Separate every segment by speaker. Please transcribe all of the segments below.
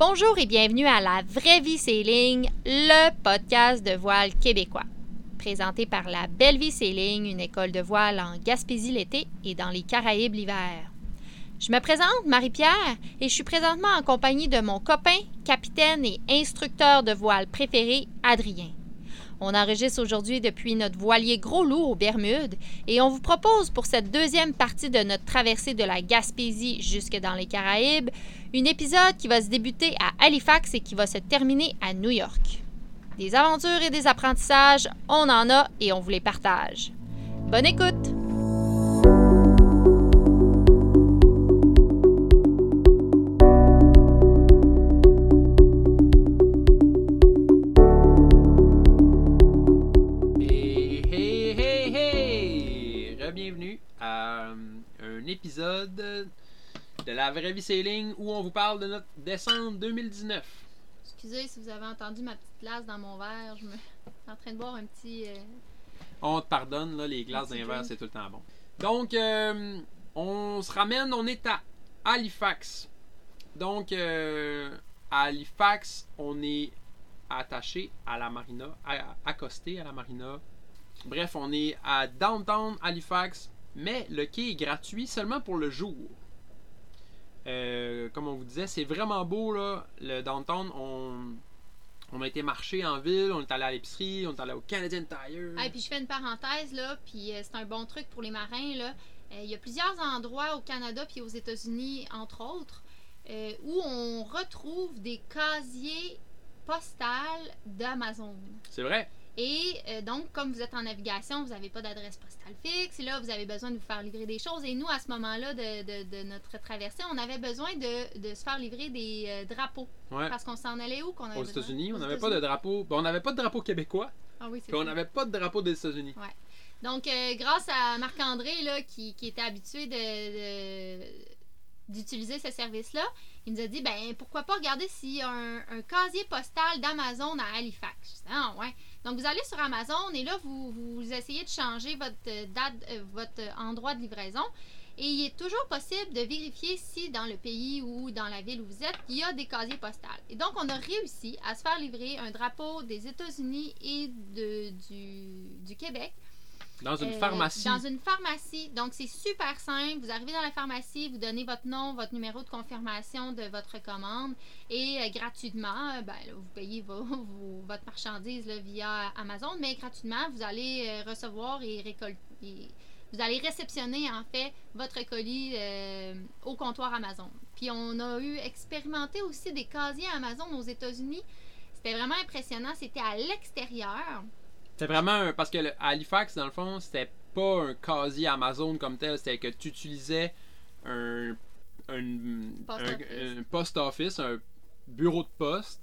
Speaker 1: Bonjour et bienvenue à La Vraie Vie Sailing, le podcast de voile québécois. Présenté par la Belle Vie Sailing, une école de voile en Gaspésie l'été et dans les Caraïbes l'hiver. Je me présente, Marie-Pierre, et je suis présentement en compagnie de mon copain, capitaine et instructeur de voile préféré, Adrien. On enregistre aujourd'hui depuis notre voilier Gros Loup aux Bermudes et on vous propose pour cette deuxième partie de notre traversée de la Gaspésie jusque dans les Caraïbes, un épisode qui va se débuter à Halifax et qui va se terminer à New York. Des aventures et des apprentissages, on en a et on vous les partage. Bonne écoute!
Speaker 2: Épisode de la vraie vie sailing où on vous parle de notre décembre 2019.
Speaker 1: Excusez si vous avez entendu ma petite glace dans mon verre, je me... suis en train de boire un petit... euh,
Speaker 2: On te pardonne, là, les glaces d'un verre, c'est tout le temps bon. Donc, euh, on se ramène, on est à Halifax. Donc, euh, à Halifax, on est attaché à la marina, à- accosté à la marina. Bref, on est à downtown Halifax, mais le quai est gratuit seulement pour le jour. Euh, comme on vous disait, c'est vraiment beau là, le downtown. On, on a été marcher en ville, on est allé à l'épicerie, on est allé au Canadian Tire.
Speaker 1: Ah, et puis je fais une parenthèse, là, puis euh, c'est un bon truc pour les marins, là. Euh, Il y a plusieurs endroits au Canada puis aux États-Unis, entre autres, euh, où on retrouve des casiers postales d'Amazon.
Speaker 2: C'est vrai.
Speaker 1: Et euh, donc, comme vous êtes en navigation, vous n'avez pas d'adresse postale fixe. Et là, vous avez besoin de vous faire livrer des choses. Et nous, à ce moment-là de, de- de notre traversée, on avait besoin de, de se faire livrer des euh, drapeaux.
Speaker 2: Ouais.
Speaker 1: Parce qu'on s'en allait où qu'on avait
Speaker 2: Aux
Speaker 1: besoin?
Speaker 2: États-Unis, on n'avait pas de drapeau. ben, on n'avait pas de drapeau québécois,
Speaker 1: Ah oui, c'est
Speaker 2: puis on n'avait pas de drapeau des États-Unis.
Speaker 1: Donc, euh, grâce à Marc-André, là, qui, qui était habitué de- d'utiliser ce service-là, il nous a dit, ben, pourquoi pas regarder s'il y a un, un casier postal d'Amazon à Halifax. Ah, ouais. Donc, vous allez sur Amazon et là, vous, vous essayez de changer votre euh, date, euh, votre endroit de livraison. Et il est toujours possible de vérifier si dans le pays ou dans la ville où vous êtes, il y a des casiers postales. Et donc, on a réussi à se faire livrer un drapeau des États-Unis et du Québec
Speaker 2: Dans une
Speaker 1: euh,
Speaker 2: pharmacie.
Speaker 1: Dans une pharmacie. Donc, c'est super simple. Vous arrivez dans la pharmacie, vous donnez votre nom, votre numéro de confirmation de votre commande et euh, gratuitement, euh, ben, là, vous payez vos- vos- votre marchandise là, via Amazon, mais gratuitement, vous allez recevoir et récolter. Vous allez réceptionner en fait votre colis au comptoir Amazon. Puis on a eu expérimenté aussi des casiers Amazon aux États-Unis. C'était vraiment impressionnant. C'était à l'extérieur.
Speaker 2: C'était vraiment un. Parce que le- à Halifax, dans le fond, c'était pas un casier Amazon comme tel, c'était que tu utilisais un. Un
Speaker 1: Post
Speaker 2: un-
Speaker 1: office.
Speaker 2: un post office, un bureau de poste,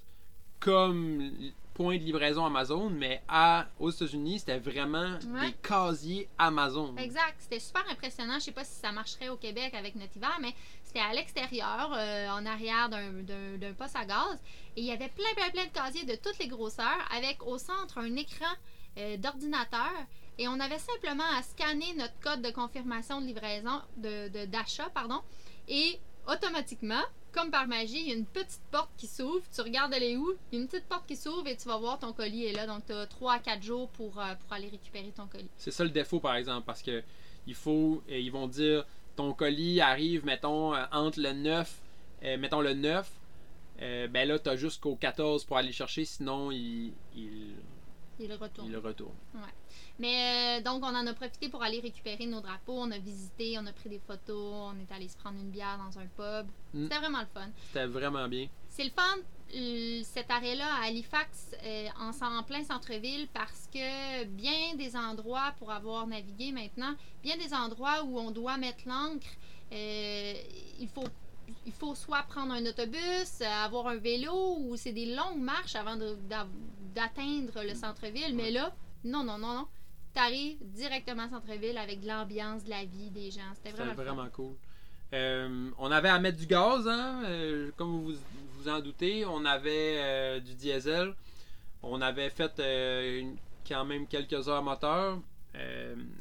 Speaker 2: comme point de livraison Amazon, mais à, aux États-Unis, c'était vraiment
Speaker 1: Ouais.
Speaker 2: des casiers Amazon.
Speaker 1: Exact. C'était super impressionnant. Je sais pas si ça marcherait au Québec avec notre hiver, mais c'était à l'extérieur, euh, en arrière d'un poste à gaz. Et il y avait plein, plein, plein de casiers de toutes les grosseurs, avec au centre un écran euh, d'ordinateur. Et on avait simplement à scanner notre code de confirmation de livraison, de d'achat, pardon. Et automatiquement, comme par magie, il y a une petite porte qui s'ouvre. Tu regardes elle est où, il y a une petite porte qui s'ouvre et tu vas voir ton colis est là. Donc, tu as 3 à 4 jours pour, euh, pour aller récupérer ton colis.
Speaker 2: C'est ça le défaut, par exemple, parce que il faut, euh, ils vont dire, ton colis arrive, mettons, entre le 9, euh, mettons le 9, euh, ben là, tu as jusqu'au 14 pour aller le chercher, sinon, il, Il
Speaker 1: retourne.
Speaker 2: il le retourne.
Speaker 1: Mais euh, donc, on en a profité pour aller récupérer nos drapeaux. On a visité, on a pris des photos, on est allé se prendre une bière dans un pub.
Speaker 2: Mm.
Speaker 1: C'était vraiment le fun.
Speaker 2: C'était vraiment bien.
Speaker 1: C'est le fun, euh, cet arrêt-là à Halifax, euh, en, en plein centre-ville, parce que bien des endroits, pour avoir navigué maintenant, bien des endroits où on doit mettre l'ancre, il faut. Il faut soit prendre un autobus, avoir un vélo, ou c'est des longues marches avant de- d'a- d'atteindre le centre-ville. Mais là, non, non, non, non. Tu arrives directement au centre-ville avec de l'ambiance, de la vie des gens. C'était vraiment,
Speaker 2: cool. Euh, on avait à mettre du gaz, hein, euh, comme vous vous en doutez. On avait euh, du diesel. On avait fait une- quand même quelques heures moteur.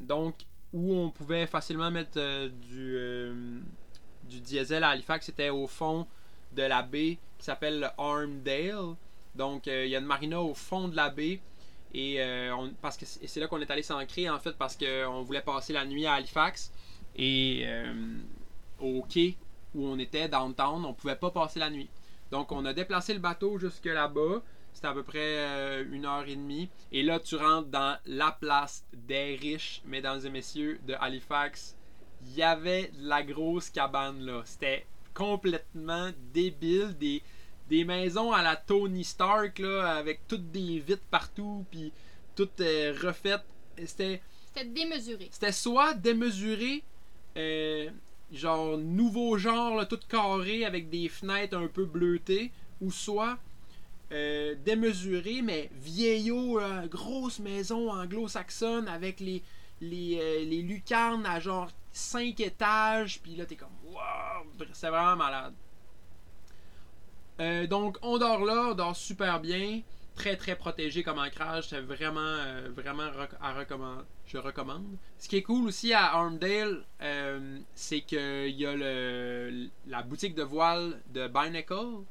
Speaker 2: Donc, où on pouvait facilement mettre du, du diesel à Halifax, c'était au fond de la baie qui s'appelle le Armdale. Donc, euh, il y a une marina au fond de la baie. Et, euh, parce que c'est là qu'on est allé s'ancrer, en fait, parce qu'on voulait passer la nuit à Halifax. Et euh, au quai où on était, downtown, on pouvait pas passer la nuit. Donc, on a déplacé le bateau jusque là-bas. C'était à peu près une heure et demie. Et là, tu rentres dans la place des riches, mesdames et messieurs, de Halifax. Il y avait de la grosse cabane là. C'était complètement débile. Des, des maisons à la Tony Stark là, avec toutes des vitres partout, puis toutes euh, refaites. C'était
Speaker 1: C'était démesuré.
Speaker 2: c'était soit démesuré, euh, genre nouveau genre, là, tout carré avec des fenêtres un peu bleutées, ou soit euh, démesuré, mais vieillot, là, grosse maison anglo-saxonne avec les, les, euh, les lucarnes à genre 5 étages, puis là t'es comme wow, c'est vraiment malade. Euh, donc on dort là, on dort super bien, très très protégé comme ancrage, c'est vraiment euh, vraiment à recommander. Je recommande. Ce qui est cool aussi à Armdale, euh, c'est qu'il y a la boutique de voile de Binacle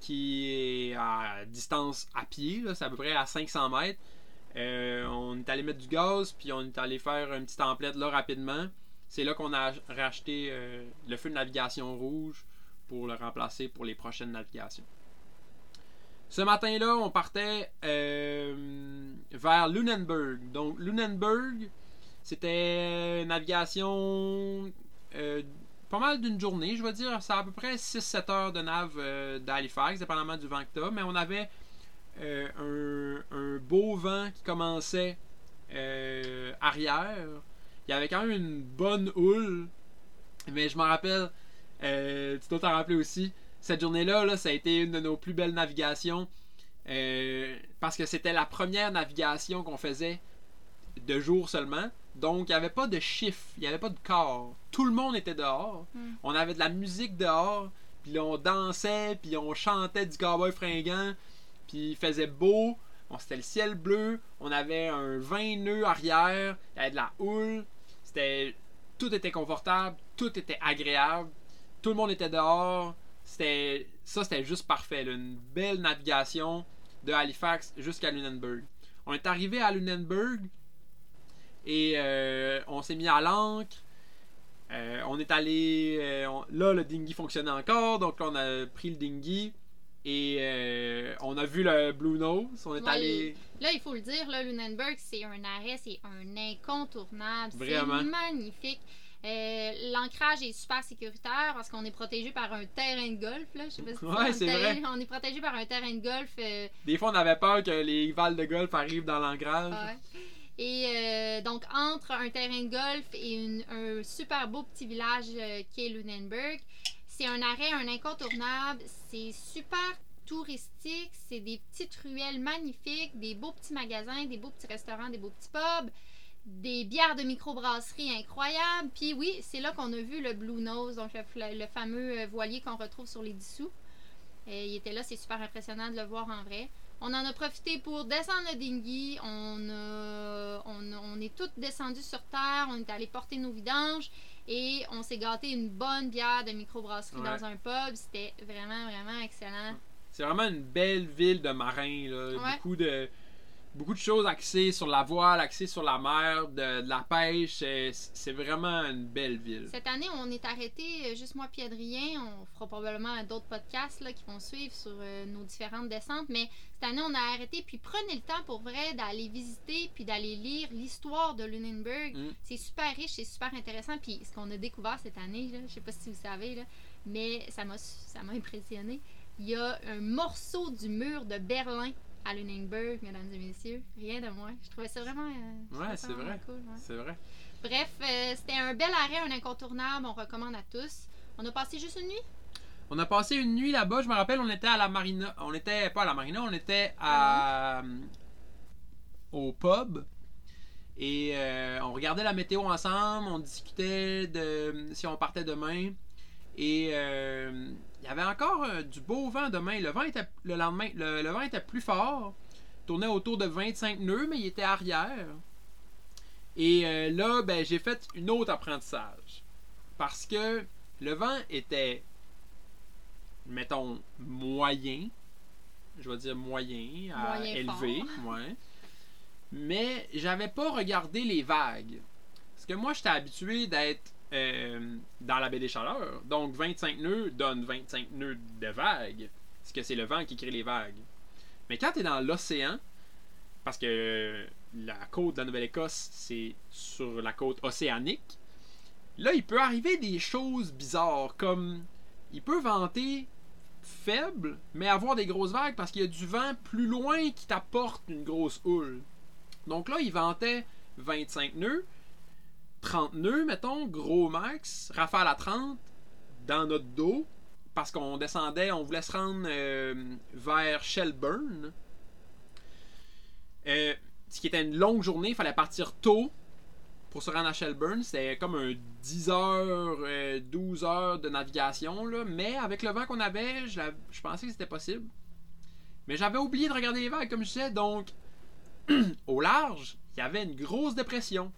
Speaker 2: qui est à distance à pied, c'est à peu près à 500 mètres. On est allé mettre du gaz, puis on est allé faire une petite template là rapidement. C'est là qu'on a racheté le feu de navigation rouge pour le remplacer pour les prochaines navigations. Ce matin-là, on partait euh, vers Lunenburg. Donc, Lunenburg, c'était une navigation euh, pas mal d'une journée, je vais dire. C'est à peu près 6-7 heures de nav euh, d'Halifax, dépendamment du vent que t'as. Mais on avait euh, un, un beau vent qui commençait arrière. Il y avait quand même une bonne houle. Mais je m'en rappelle, euh, tu dois t'en rappeler aussi, cette journée-là, là, ça a été une de nos plus belles navigations. euh, parce que c'était la première navigation qu'on faisait de jour seulement. Donc, il n'y avait pas de chiffre, il n'y avait pas de corps. Tout le monde était dehors.
Speaker 1: Mm.
Speaker 2: On avait de la musique dehors. Puis on dansait, puis on chantait du cowboy fringant. Puis il faisait beau. On C'était le ciel bleu. On avait un 20 nœuds arrière. Il y avait de la houle. C'était tout était confortable, tout était agréable, tout le monde était dehors. C'était ça, c'était juste parfait. là. Une belle navigation de Halifax jusqu'à Lunenburg. On est arrivé à Lunenburg et euh, on s'est mis à l'ancre. Euh, on est allé. euh, on- là, le dinghy fonctionnait encore, donc on a pris le dinghy et euh, on a vu le Blue Nose. On est
Speaker 1: Ouais,
Speaker 2: allé.
Speaker 1: Là, il faut le dire, là, Lunenburg, c'est un arrêt, c'est un incontournable.
Speaker 2: Vraiment.
Speaker 1: C'est magnifique. Euh, L'ancrage est super sécuritaire parce qu'on est protégé par un terrain de golf. Là. Je sais pas si tu
Speaker 2: Ouais,
Speaker 1: sais,
Speaker 2: c'est vrai.
Speaker 1: On est protégé par un terrain de golf. euh,
Speaker 2: Des fois, on avait peur que les valles de golf arrivent dans l'ancrage.
Speaker 1: ouais. Et euh, donc, entre un terrain de golf et une- un super beau petit village qui est Lunenburg, c'est un arrêt, un incontournable. C'est super touristique. C'est des petites ruelles magnifiques, des beaux petits magasins, des beaux petits restaurants, des beaux petits pubs, des bières de microbrasserie incroyables. Puis oui, c'est là qu'on a vu le Blue Nose, donc le, le fameux euh, voilier qu'on retrouve sur les dissous. Il était là, c'est super impressionnant de le voir en vrai. On en a profité pour descendre le dinghy. On, a- on, a- on est tous descendus sur terre. On est allé porter nos vidanges. Et on s'est gâté une bonne bière de microbrasserie
Speaker 2: Ouais.
Speaker 1: dans un pub. C'était vraiment, vraiment excellent.
Speaker 2: C'est vraiment une belle ville de marins. Là.
Speaker 1: Ouais.
Speaker 2: Beaucoup, de, beaucoup de choses axées sur la voile, axées sur la mer, de, de la pêche. C'est, vraiment une belle ville.
Speaker 1: Cette année, on est arrêté, euh, juste moi et Adrien. On fera probablement d'autres podcasts là, qui vont suivre sur euh, nos différentes descentes. Mais cette année, on a arrêté. Puis prenez le temps pour vrai d'aller visiter puis d'aller lire l'histoire de Lunenburg.
Speaker 2: Mm.
Speaker 1: C'est super riche, c'est super intéressant. Puis ce qu'on a découvert cette année, là, je sais pas si vous savez, là, mais ça m'a ça m'a impressionné. Il y a un morceau du mur de Berlin à Lunenburg, mesdames et messieurs. Rien de moins. Je trouvais ça vraiment. euh,
Speaker 2: Ouais, c'est vrai.
Speaker 1: cool, ouais.
Speaker 2: C'est vrai.
Speaker 1: Bref, euh, c'était un bel arrêt, un incontournable. On recommande à tous. On a passé juste une nuit?
Speaker 2: On a passé une nuit là-bas. Je me rappelle, on était à la marina. On était pas à la marina, on était à, au pub. Et euh, on regardait la météo ensemble. On discutait de si on partait demain. Et euh, il y avait encore euh, du beau vent demain. Le vent était le lendemain. Le, le vent était plus fort. Tournait autour de 25 nœuds, mais il était arrière. Et euh, là, ben, j'ai fait une autre apprentissage. Parce que le vent était mettons, moyen. Je vais dire moyen à
Speaker 1: Moyen
Speaker 2: élevé. Ouais. Mais j'avais pas regardé les vagues. Parce que moi, j'étais habitué d'être euh, dans la baie des Chaleurs. Donc 25 nœuds donne 25 nœuds de vagues. Parce que c'est le vent qui crée les vagues. Mais quand tu es dans l'océan, parce que la côte de la Nouvelle-Écosse, c'est sur la côte océanique, là, il peut arriver des choses bizarres, comme il peut venter faible, mais avoir des grosses vagues parce qu'il y a du vent plus loin qui t'apporte une grosse houle. Donc là, il ventait 25 nœuds, 30 nœuds, mettons, gros max, rafale à 30, dans notre dos, parce qu'on descendait, on voulait se rendre euh, vers Shelburne. Euh, ce qui était une longue journée, il fallait partir tôt pour se rendre à Shelburne. C'était comme un 10 heures, euh, 12 heures de navigation, mais avec le vent qu'on avait, je, je pensais que c'était possible. Mais j'avais oublié de regarder les vagues, comme je disais, donc au large, il y avait une grosse dépression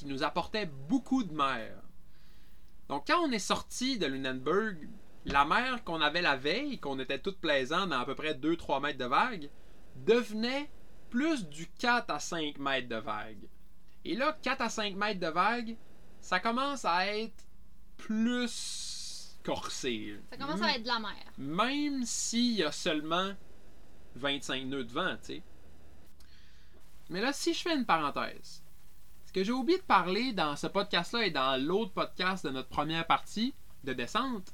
Speaker 2: qui nous apportait beaucoup de mer. Donc quand on est sorti de Lunenburg, la mer qu'on avait la veille, qu'on était toute plaisant dans à peu près 2-3 mètres de vague, devenait plus du 4 à 5 mètres de vague. Et là, 4 à 5 mètres de vague, ça commence à être plus corsé.
Speaker 1: Ça commence à être de la mer.
Speaker 2: Même s'il y a seulement 25 nœuds de vent, tu sais. Mais là, si je fais une parenthèse, ce que j'ai oublié de parler dans ce podcast-là et dans l'autre podcast de notre première partie de descente,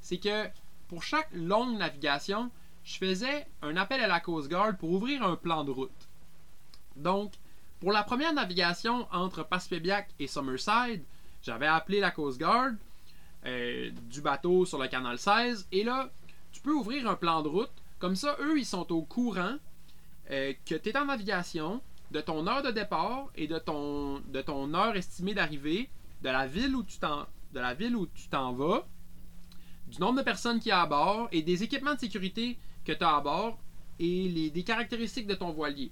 Speaker 2: c'est que pour chaque longue navigation, je faisais un appel à la Coast Guard pour ouvrir un plan de route. Donc, pour la première navigation entre Passepébiac et Summerside, j'avais appelé la Coast Guard euh, du bateau sur le canal 16 et là, tu peux ouvrir un plan de route. Comme ça, eux, ils sont au courant euh, que tu es en navigation, de ton heure de départ et de ton, de ton heure estimée d'arrivée, de la ville où tu t'en, de la ville où tu t'en vas, du nombre de personnes qui y a à bord et des équipements de sécurité que tu as à bord et les, des caractéristiques de ton voilier.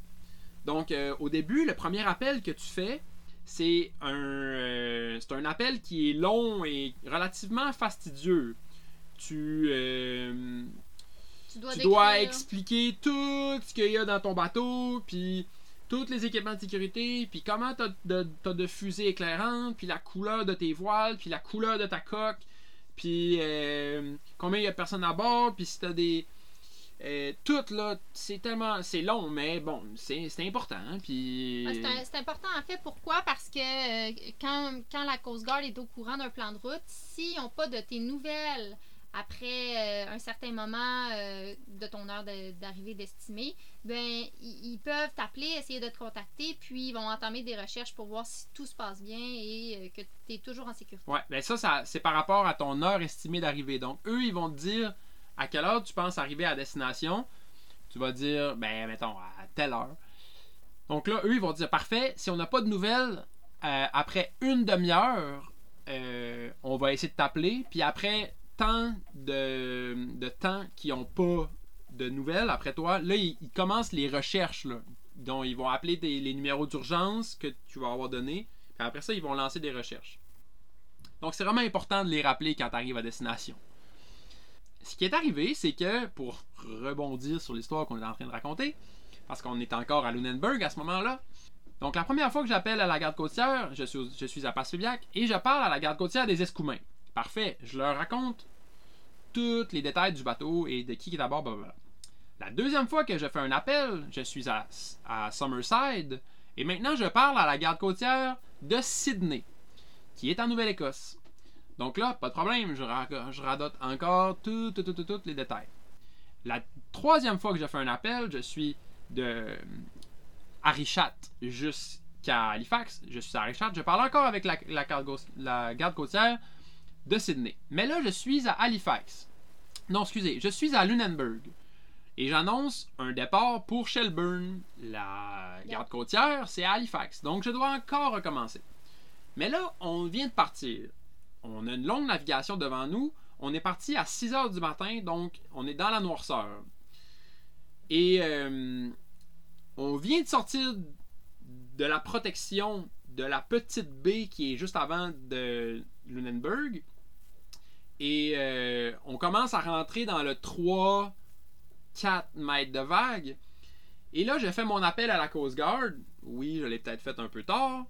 Speaker 2: Donc, euh, au début, le premier appel que tu fais, c'est un, euh, c'est un appel qui est long et relativement fastidieux. Tu, euh,
Speaker 1: Tu dois,
Speaker 2: tu dois expliquer tout ce qu'il y a dans ton bateau, puis tous les équipements de sécurité, puis comment t'as de, t'as de fusées éclairantes, puis la couleur de tes voiles, puis la couleur de ta coque, puis euh, combien il y a de personnes à bord, puis si t'as des... euh, tout là, c'est tellement... C'est long, mais bon, c'est important, hein, puis...
Speaker 1: Ah, C'est important en fait. Pourquoi? Parce que euh, quand, quand la Coast Guard est au courant d'un plan de route, s'ils n'ont pas de tes nouvelles après euh, un certain moment de ton heure d'arrivée d'estimée, ben ils, peuvent t'appeler, essayer de te contacter, puis ils vont entamer des recherches pour voir si tout se passe bien et euh, que tu es toujours en sécurité.
Speaker 2: Ouais, ben ça, ça c'est par rapport à ton heure estimée d'arrivée. Donc, eux, ils vont te dire à quelle heure tu penses arriver à destination. Tu vas dire, ben, mettons, à telle heure. Donc là, eux, ils vont dire, parfait, si on n'a pas de nouvelles, euh, après une demi-heure, euh, on va essayer de t'appeler. Puis après tant de, de temps qu'ils n'ont pas nouvelles après toi, là, ils, commencent les recherches. Là. Donc, ils vont appeler les numéros d'urgence que tu vas avoir donnés. Puis après ça, ils vont lancer des recherches. Donc, c'est vraiment important de les rappeler quand tu arrives à destination. Ce qui est arrivé, c'est que, pour rebondir sur l'histoire qu'on est en train de raconter, parce qu'on est encore à Lunenburg à ce moment-là, donc la première fois que j'appelle à la garde côtière, je suis, à Passepébiac et je parle à la garde côtière des Escoumins. Parfait, je leur raconte tous les détails du bateau et de qui est à bord. La deuxième fois que je fais un appel, je suis à, Summerside et maintenant je parle à la garde côtière de Sydney, qui est en Nouvelle-Écosse. Donc là, pas de problème, je, ra- je radote encore tous tout, tout, les détails. La troisième fois que je fais un appel, je suis de Arichat jusqu'à Halifax. Je suis à Arichat. Je parle encore avec la garde côtière de Sydney. Mais là, je suis à Halifax. Non, excusez, je suis à Lunenburg. Et j'annonce un départ pour Shelburne. La garde côtière, c'est à Halifax. Donc, je dois encore recommencer. Mais là, on vient de partir. On a une longue navigation devant nous. On est parti à 6 heures du matin, donc on est dans la noirceur. Et euh, on vient de sortir de la protection de la petite baie qui est juste avant de Lunenburg. Et euh, on commence à rentrer dans le 3-4 mètres de vague. Et là, j'ai fait mon appel à la Coast Guard. Oui, je l'ai peut-être fait un peu tard.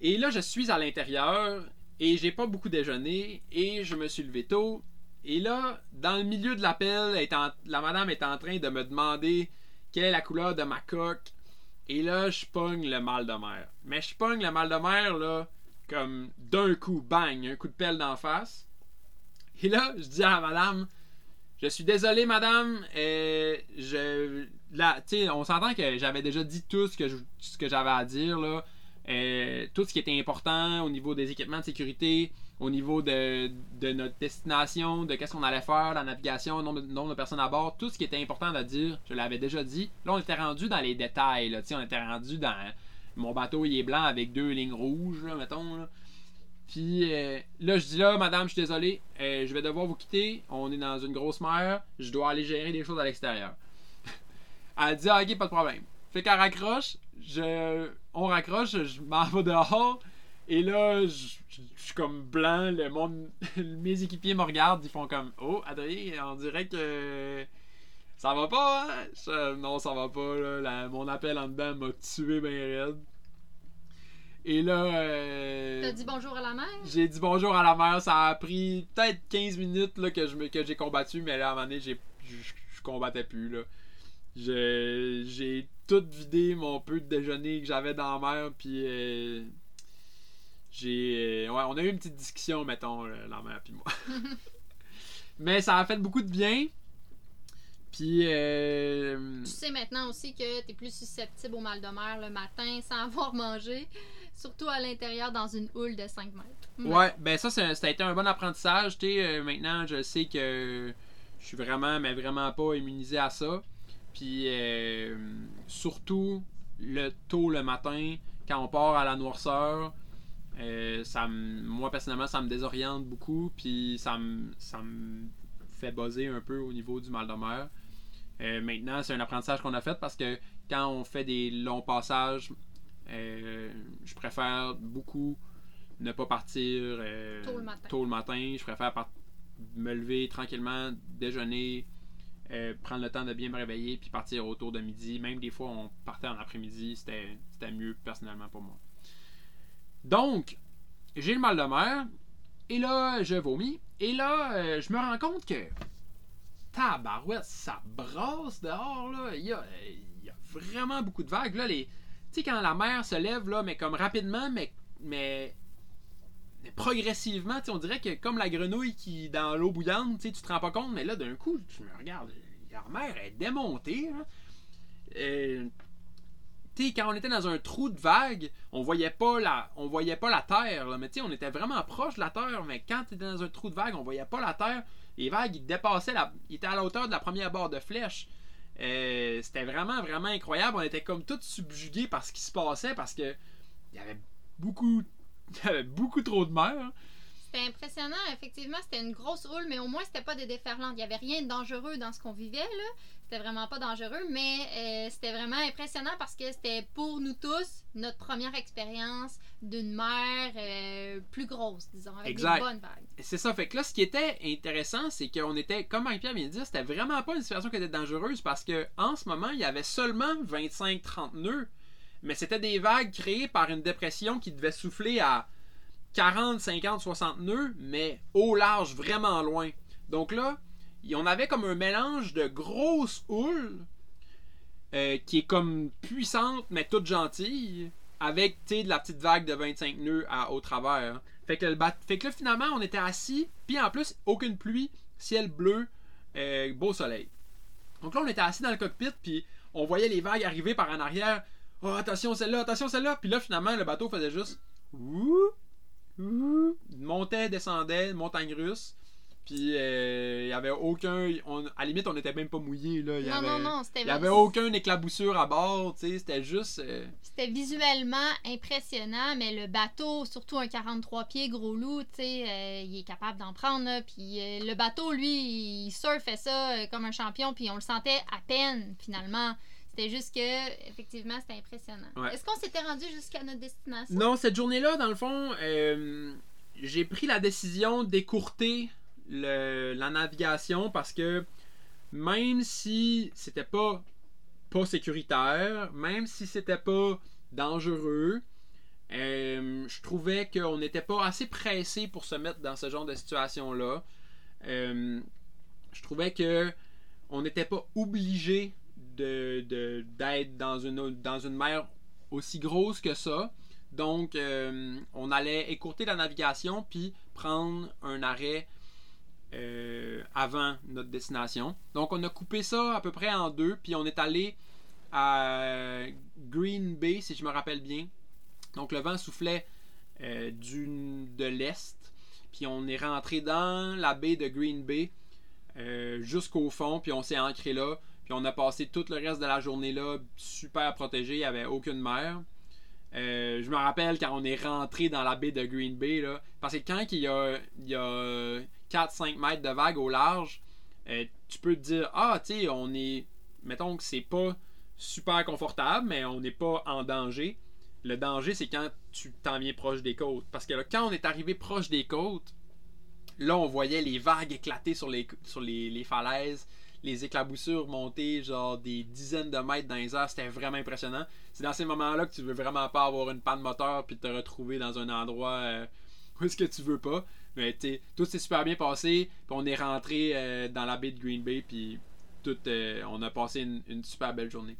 Speaker 2: Et là, je suis à l'intérieur et j'ai pas beaucoup déjeuné et je me suis levé tôt. Et là, dans le milieu de l'appel, la madame est en train de me demander quelle est la couleur de ma coque. Et là, je pogne le mal de mer. Mais je pogne le mal de mer, là, comme d'un coup, bang, un coup de pelle d'en face. Et là, je dis à la madame, je suis désolé, madame, je, là, on s'entend que j'avais déjà dit tout ce que je- ce que j'avais à dire, là. Tout ce qui était important au niveau des équipements de sécurité, au niveau de, de notre destination, de qu'est-ce qu'on allait faire, la navigation, le nombre, de- nombre de personnes à bord, tout ce qui était important à dire, je l'avais déjà dit. Là, on était rendu dans les détails, là, on était rendu dans mon bateau, il est blanc avec deux lignes rouges, là, mettons. Là. Puis euh, là, je dis là, madame, je suis désolé, euh, je vais devoir vous quitter. On est dans une grosse mer, je dois aller gérer des choses à l'extérieur. Elle dit, ah, ok, pas de problème. Fait qu'elle raccroche, je, on raccroche, je m'en vais dehors. Et là, je, je- suis comme blanc, le monde, mes équipiers me regardent, ils font comme, oh, Adrien, on dirait que ça va pas, hein? Non, ça va pas, là. Mon appel en dedans m'a tué bien raide. Et là, euh,
Speaker 1: T'as dit bonjour à la mère?
Speaker 2: j'ai dit bonjour à la mère. Ça a pris peut-être 15 minutes là, que je que j'ai combattu, mais là, à un moment donné, j'ai- je, combattais plus. Là. Je- J'ai tout vidé mon peu de déjeuner que j'avais dans la mer, puis euh, j'ai. euh, ouais, on a eu une petite discussion, mettons, là, la mère puis moi. mais ça a fait beaucoup de bien. Puis. euh,
Speaker 1: Tu sais maintenant aussi que t'es plus susceptible au mal de mer le matin sans avoir mangé, surtout à l'intérieur dans une houle de 5 mètres.
Speaker 2: Ouais, ben ça, c'est- ça a été un bon apprentissage. Tu euh, maintenant, je sais que je suis vraiment, mais vraiment pas immunisé à ça. Puis, euh, surtout, le tôt le matin, quand on part à la noirceur, euh, ça moi, personnellement, ça me désoriente beaucoup. Puis, ça me, ça me fait buzzer un peu au niveau du mal de mer. Euh, maintenant, c'est un apprentissage qu'on a fait parce que quand on fait des longs passages, euh, je préfère beaucoup ne pas partir euh,
Speaker 1: Tôt le matin.
Speaker 2: tôt le matin. Je préfère me lever tranquillement, déjeuner, euh, prendre le temps de bien me réveiller, puis partir autour de midi. Même des fois, on partait en après-midi. C'était c'était mieux personnellement pour moi. Donc, j'ai le mal de mer. Et là, je vomis. Et là, je me rends compte que tabarouette, ça brasse dehors, là. Il y a, il y a vraiment beaucoup de vagues. Là, les... Quand la mer se lève, là, mais comme rapidement, mais, mais, progressivement, on dirait que comme la grenouille qui dans l'eau bouillante, tu te rends pas compte, mais là, d'un coup, tu me regardes, la mer est démontée. là. Euh, quand on était dans un trou de vague, on voyait pas la, on voyait pas la terre, là, mais on était vraiment proche de la terre, mais quand tu étais dans un trou de vague, on voyait pas la terre. Les vagues, ils dépassaient, la, ils étaient à la hauteur de la première barre de flèche. Euh, c'était vraiment, vraiment incroyable. On était comme tous subjugués par ce qui se passait parce que il y avait beaucoup, beaucoup trop de mer.
Speaker 1: C'était impressionnant, effectivement, c'était une grosse houle, mais au moins c'était pas des déferlantes. Il y avait rien de dangereux dans ce qu'on vivait, là. C'était vraiment pas dangereux, mais euh, c'était vraiment impressionnant parce que c'était pour nous tous notre première expérience d'une mer euh, plus grosse, disons, avec
Speaker 2: Exact.
Speaker 1: des bonnes vagues.
Speaker 2: C'est ça. Fait que là, ce qui était intéressant, c'est qu'on était, comme Marie-Pierre vient de dire, c'était vraiment pas une situation qui était dangereuse parce que en ce moment, il y avait seulement 25-30 nœuds. Mais c'était des vagues créées par une dépression qui devait souffler à 40, 50, 60 nœuds, mais au large, vraiment loin. Donc là, on avait comme un mélange de grosses houles euh, qui est comme puissante, mais toute gentille, avec de la petite vague de 25 nœuds au travers. Fait que, le là, finalement, on était assis, puis en plus, aucune pluie, ciel bleu, euh, beau soleil. Donc là, on était assis dans le cockpit, puis on voyait les vagues arriver par en arrière. Oh, attention, celle-là, attention, celle-là. Puis là, finalement, le bateau faisait juste. Ouh, ouh, montait, descendait, montagne russe. Puis euh, il y avait aucun. on- à la limite, on n'était même pas mouillé. Là. Y
Speaker 1: Non,
Speaker 2: avait,
Speaker 1: non, non, c'était
Speaker 2: Il y avait aucun éclaboussure à bord, tu sais, c'était juste. euh,
Speaker 1: C'était visuellement impressionnant, mais le bateau, surtout un 43 pieds gros loup, tu sais, euh, il est capable d'en prendre. là. Puis euh, le bateau, lui, il surfait ça euh, comme un champion, puis on le sentait à peine finalement. C'était juste que, effectivement, c'était impressionnant.
Speaker 2: Ouais.
Speaker 1: Est-ce qu'on s'était rendu jusqu'à notre destination?
Speaker 2: Non, cette journée-là, dans le fond, euh, j'ai pris la décision d'écourter la navigation parce que même si c'était pas pas sécuritaire, même si c'était pas dangereux, euh, je trouvais qu'on n'était pas assez pressé pour se mettre dans ce genre de situation-là. Euh, je trouvais que on n'était pas obligé de, de- d'être dans une, dans une mer aussi grosse que ça. Donc, euh, on allait écourter la navigation puis prendre un arrêt euh, avant notre destination. Donc, on a coupé ça à peu près en deux, puis on est allé à Green Bay, si je me rappelle bien. Donc, le vent soufflait euh, du, de l'est, puis on est rentré dans la baie de Green Bay euh, jusqu'au fond, puis on s'est ancré là, puis on a passé tout le reste de la journée là super protégé, il n'y avait aucune mer. Je me rappelle quand on est rentré dans la baie de Green Bay, là, parce que quand il y a, il y a 4-5 mètres de vague au large, euh, tu peux te dire, ah, tu sais, on est, mettons que c'est pas super confortable, mais on n'est pas en danger. Le danger, c'est quand tu t'en viens proche des côtes. Parce que là, quand on est arrivé proche des côtes, là, on voyait les vagues éclater sur les, sur les, falaises, les éclaboussures monter genre des dizaines de mètres dans les airs. C'était vraiment impressionnant. C'est dans ces moments-là que tu veux vraiment pas avoir une panne moteur puis te retrouver dans un endroit euh, où est-ce que tu veux pas. Mais tu tout s'est super bien passé. Puis on est rentré euh, dans la baie de Green Bay puis tout, euh, on a passé une, super belle journée.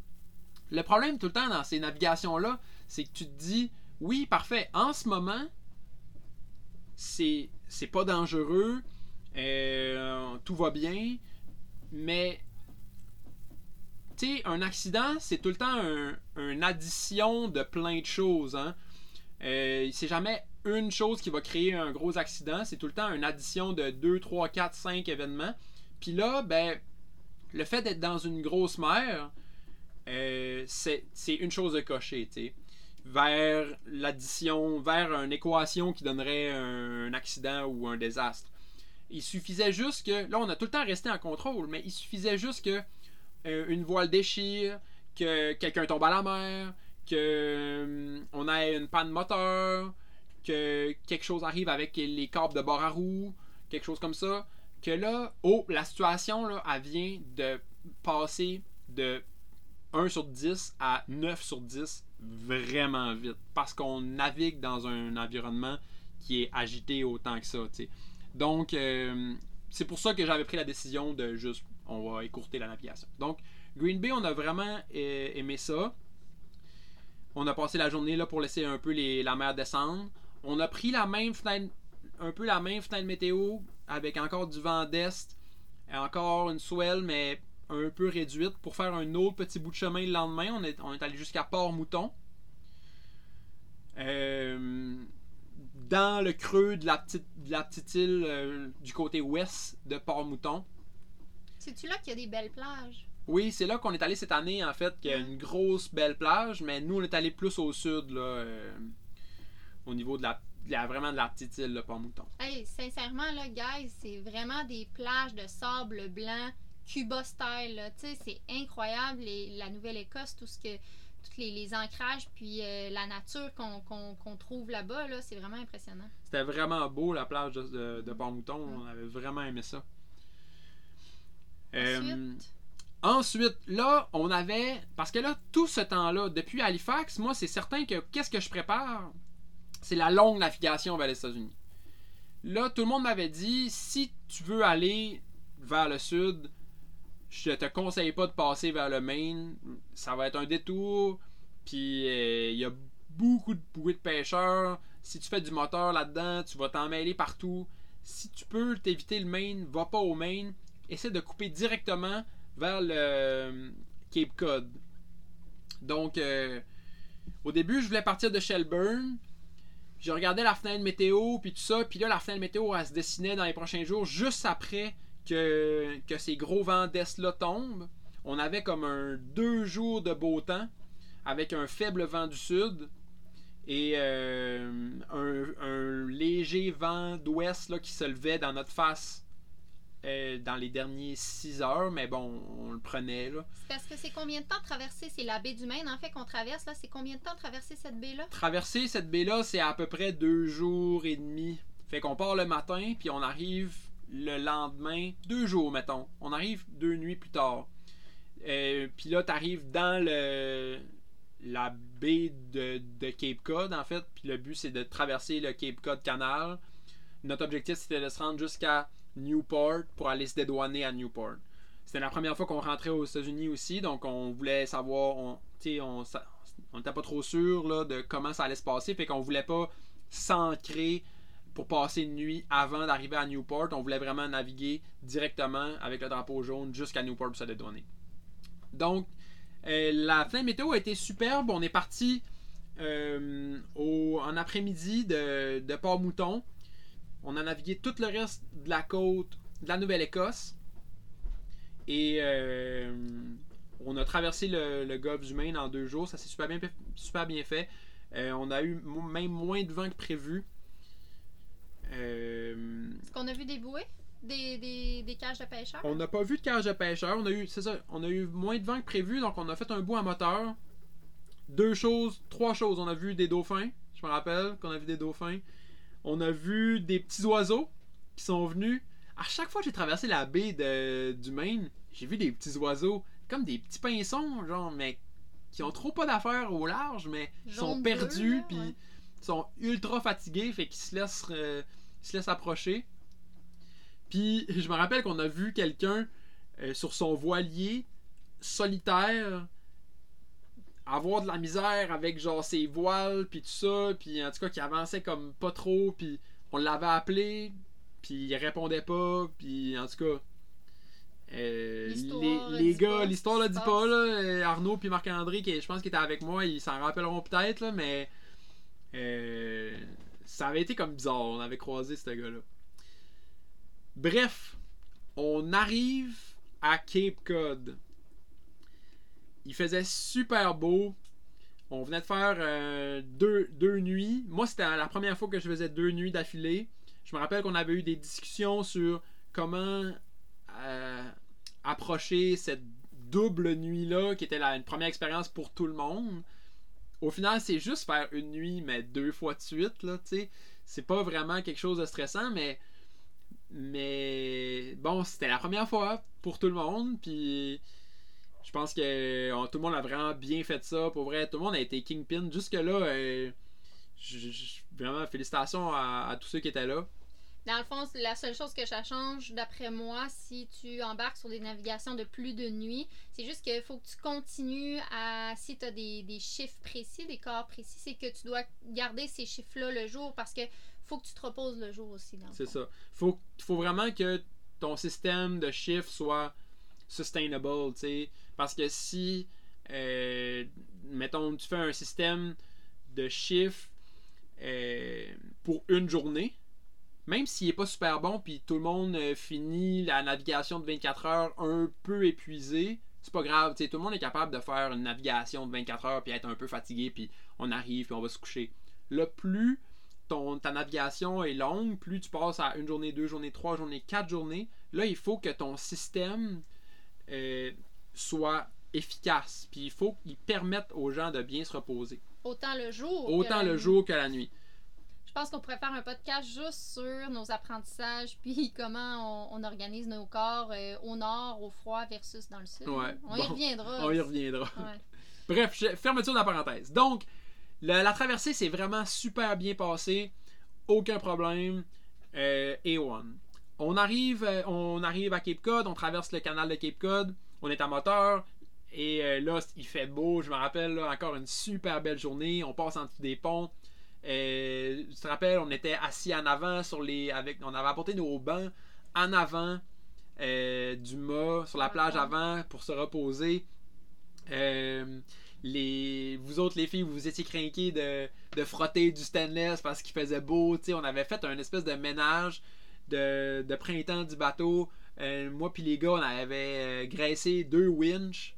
Speaker 2: Le problème tout le temps dans ces navigations-là, c'est que tu te dis, oui, parfait, en ce moment, c'est pas dangereux, euh, tout va bien, mais tu un accident, c'est tout le temps un, une addition de plein de choses. Hein? C'est jamais une chose qui va créer un gros accident, c'est tout le temps une addition de 2, 3, 4, 5 événements. Puis là, ben, le fait d'être dans une grosse mer, euh, c'est une chose de cocher, tu sais. Vers l'addition, vers une équation qui donnerait un, accident ou un désastre. Il suffisait juste que, là on a tout le temps resté en contrôle, mais il suffisait juste que euh, une voile déchire, que quelqu'un tombe à la mer, que euh, on ait une panne moteur, que quelque chose arrive avec les câbles de bord à roue, quelque chose comme ça, que là, oh, la situation là, elle vient de passer de 1 sur 10 à 9 sur 10 vraiment vite parce qu'on navigue dans un environnement qui est agité autant que ça. tu sais. Donc, euh, c'est pour ça que j'avais pris la décision de juste, on va écourter la navigation. Donc, Green Bay, on a vraiment euh, aimé ça. On a passé la journée là pour laisser un peu les- la mer descendre. On a pris la même fenêtre, un peu la même fenêtre météo avec encore du vent d'est, et encore une swell, mais un peu réduite pour faire un autre petit bout de chemin le lendemain. On est, on est allé jusqu'à Port-Mouton. Euh, dans le creux de la petite, de la petite île euh, du côté ouest de Port-Mouton.
Speaker 1: C'est-tu là qu'il y a des belles plages?
Speaker 2: Oui, c'est là qu'on est allé cette année, en fait, qu'il y a une grosse belle plage, mais nous, on est allé plus au sud, là, euh, au niveau de la, de la- vraiment de la petite île, là, Port-Mouton.
Speaker 1: Hey, sincèrement, là, guys, c'est vraiment des plages de sable blanc, Cuba style, là. Tu sais, c'est incroyable, les- la Nouvelle-Écosse, tout ce que tous les, les ancrages, puis euh, la nature qu'on trouve là-bas, là, c'est vraiment impressionnant.
Speaker 2: C'était vraiment beau, la plage de, de, de Port-Mouton. On avait vraiment aimé ça. Euh,
Speaker 1: Ensuite,
Speaker 2: là, on avait. Parce que là, tout ce temps-là, depuis Halifax, moi, c'est certain que qu'est-ce que je prépare? C'est la longue navigation vers les États-Unis. Là, tout le monde m'avait dit si tu veux aller vers le sud, je te conseille pas de passer vers le Maine. Ça va être un détour. Puis, euh, il y a beaucoup de bouées de pêcheurs. Si tu fais du moteur là-dedans, tu vas t'en mêler partout. Si tu peux t'éviter le Maine, va pas au Maine. Essaie de couper directement vers le euh, Cape Cod. Donc, euh, au début, je voulais partir de Shelburne. Je regardais la fenêtre météo, puis tout ça. Puis là, la fenêtre météo, elle se dessinait dans les prochains jours, juste après que, ces gros vents d'est-là tombent. On avait comme un deux jours de beau temps, avec un faible vent du sud. Et euh, un, léger vent d'ouest qui se levait dans notre face euh, dans les derniers 6 heures, mais bon, on le prenait là.
Speaker 1: c'est parce que c'est combien de temps traverser? C'est la baie du Maine, en fait, qu'on traverse, là. C'est combien de temps traverser cette baie-là?
Speaker 2: Traverser cette baie-là, c'est à peu près deux jours et demi. Fait qu'on part le matin, puis on arrive le lendemain, deux jours, mettons. On arrive deux nuits plus tard. Euh, puis là, tu arrives dans le, la baie de, de Cape Cod, en fait. Puis le but, c'est de traverser le Cape Cod Canal. Notre objectif, c'était de se rendre jusqu'à Newport pour aller se dédouaner à Newport. C'était la première fois qu'on rentrait aux États-Unis aussi, donc on voulait savoir, on, on, on n'était pas trop sûr là, de comment ça allait se passer, fait qu'on voulait pas s'ancrer pour passer une nuit avant d'arriver à Newport. On voulait vraiment naviguer directement avec le drapeau jaune jusqu'à Newport pour se dédouaner. Donc, euh, la fin météo a été superbe. On est parti euh, au, en après-midi de, de Port-Mouton. On a navigué tout le reste de la côte de la Nouvelle-Écosse. Et euh, on a traversé le, le golfe du Maine en deux jours. Ça s'est super bien, super bien fait. on a eu même moins de vent que prévu.
Speaker 1: Est-ce qu'on a vu des bouées? Des, des, des, cages de pêcheurs?
Speaker 2: On n'a pas vu de cages de pêcheurs. On a eu, c'est ça, on a eu moins de vent que prévu, donc on a fait un bout à moteur. Deux choses, trois choses. On a vu des dauphins, je me rappelle qu'on a vu des dauphins. On a vu des petits oiseaux qui sont venus. À chaque fois que j'ai traversé la baie de, du Maine, j'ai vu des petits oiseaux, comme des petits pinsons, genre, mais qui ont trop pas d'affaires au large, mais qui sont perdus, puis sont ultra fatigués, fait qu'ils se laissent, euh, se laissent approcher. Puis je me rappelle qu'on a vu quelqu'un euh, sur son voilier solitaire avoir de la misère avec genre ses voiles puis tout ça puis en tout cas qui avançait comme pas trop puis on l'avait appelé puis il répondait pas puis en tout cas euh, les, les gars l'histoire le dit pas là, Arnaud puis Marc-André qui je pense qu'ils étaient avec moi ils s'en rappelleront peut-être mais euh, ça avait été comme bizarre on avait croisé ce gars là Bref, on arrive à Cape Cod. Il faisait super beau. On venait de faire euh, deux, deux, nuits. Moi, c'était la première fois que je faisais deux nuits d'affilée. Je me rappelle qu'on avait eu des discussions sur comment euh, approcher cette double nuit-là, qui était la, une première expérience pour tout le monde. Au final, c'est juste faire une nuit, mais deux fois de suite. Là, c'est pas vraiment quelque chose de stressant, mais mais bon, c'était la première fois pour tout le monde. Puis je pense que tout le monde a vraiment bien fait ça. Pour vrai, tout le monde a été kingpin. Jusque-là, euh, vraiment félicitations à, tous ceux qui étaient là.
Speaker 1: Dans le fond, la seule chose que ça change, d'après moi, si tu embarques sur des navigations de plus de nuit, c'est juste qu'il faut que tu continues à. Si tu as des, des, chiffres précis, des corps précis, c'est que tu dois garder ces chiffres-là le jour parce que faut que tu te reposes le jour aussi.
Speaker 2: C'est ça. Faut, faut vraiment que ton système de chiffres soit sustainable, tu sais. Parce que si, euh, mettons, tu fais un système de chiffres euh, pour une journée, même s'il n'est pas super bon, puis tout le monde euh, finit la navigation de 24 heures un peu épuisé, c'est pas grave. tout le monde est capable de faire une navigation de 24 heures, puis être un peu fatigué, puis on arrive, puis on va se coucher. Le plus ton, ta navigation est longue, plus tu passes à une journée, deux journées, trois journées, quatre journées, là, il faut que ton système soit efficace. Puis il faut qu'il permette aux gens de bien se reposer.
Speaker 1: Autant le jour.
Speaker 2: Autant le jour que la nuit.
Speaker 1: Je pense qu'on pourrait faire un podcast juste sur nos apprentissages, puis comment on, organise nos corps euh, au nord, au froid versus dans le sud. on y reviendra.
Speaker 2: On y reviendra. Bref, fermeture de la parenthèse. Donc, la, traversée s'est vraiment super bien passée. Aucun problème. Euh, A1. On arrive, euh, on arrive à Cape Cod, on traverse le canal de Cape Cod, on est à moteur, et euh, là, il fait beau, je me rappelle, encore une super belle journée, on passe en dessous des ponts. Euh, tu te rappelles, on était assis en avant sur les. Avec, on avait apporté nos bancs en avant du mât, sur la plage avant, pour se reposer. Euh, les, vous autres, les filles, vous étiez craqués de, de frotter du stainless parce qu'il faisait beau. on avait fait un espèce de ménage de, de printemps du bateau. Euh, moi puis les gars, on avait euh, graissé deux winches.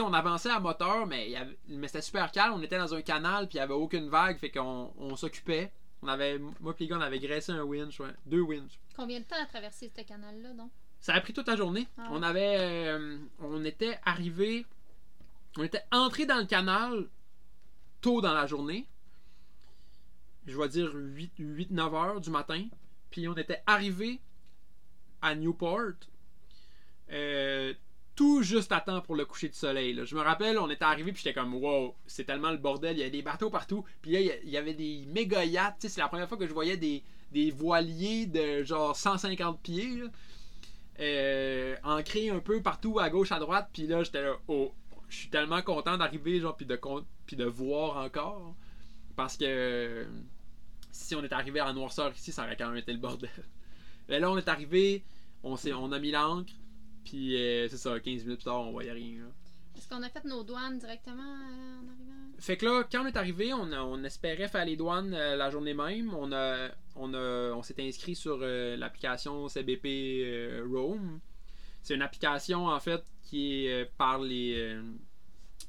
Speaker 2: on avançait à moteur, mais, mais c'était super calme. On était dans un canal, puis il n'y avait aucune vague, fait qu'on on, s'occupait. On avait, moi puis les gars, on avait graissé un winch, deux winches.
Speaker 1: Combien de temps à traverser ce canal-là, donc?
Speaker 2: Ça a pris toute la journée. Ah on avait, euh, on était arrivé on était entré dans le canal tôt dans la journée. Je vais dire 8-9 heures du matin. Puis on était arrivé à Newport. Euh, tout juste à temps pour le coucher de soleil. Je me rappelle, on était arrivé puis j'étais comme wow, c'est tellement le bordel, il y a des bateaux partout. Puis là, il y avait des méga yachts. C'est la première fois que je voyais des, des voiliers de genre 150 pieds. euh, ancrés un peu partout à gauche, à droite. Puis là, j'étais là, oh, je suis tellement content d'arriver, genre, puis de, puis de voir encore. Parce que euh, si on est arrivé à noirceur ici, ça aurait quand même été le bordel. Mais là, on est arrivé, on, s'est- on a mis l'ancre, puis euh, c'est ça, 15 minutes plus tard, on voyait rien.
Speaker 1: Est-ce qu'on a fait nos douanes directement euh, en arrivant?
Speaker 2: Fait que là, quand on est arrivé, on, a- on espérait faire les douanes euh, la journée même. On a, on a, on s'est inscrit sur euh, l'application CBP Roam. C'est une application en fait qui est par les,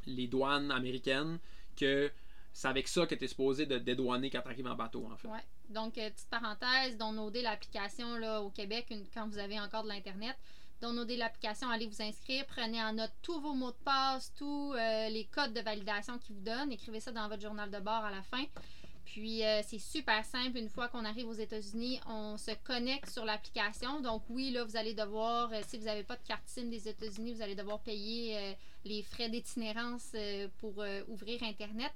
Speaker 2: les douanes américaines que c'est avec ça que tu es supposé de dédouaner quand tu arrives en bateau en fait.
Speaker 1: Ouais. Donc, euh, petite parenthèse, downloader l'application au Québec quand vous avez encore de l'Internet. Downloader l'application, allez vous inscrire, prenez en note tous vos mots de passe, tous euh, les codes de validation qu'ils vous donnent. Écrivez ça dans votre journal de bord à la fin. Puis, euh, c'est super simple. Une fois qu'on arrive aux États-Unis, on se connecte sur l'application. Donc, oui, là, vous allez devoir, si vous n'avez pas de carte SIM des États-Unis, vous allez devoir payer les frais d'itinérance pour ouvrir Internet.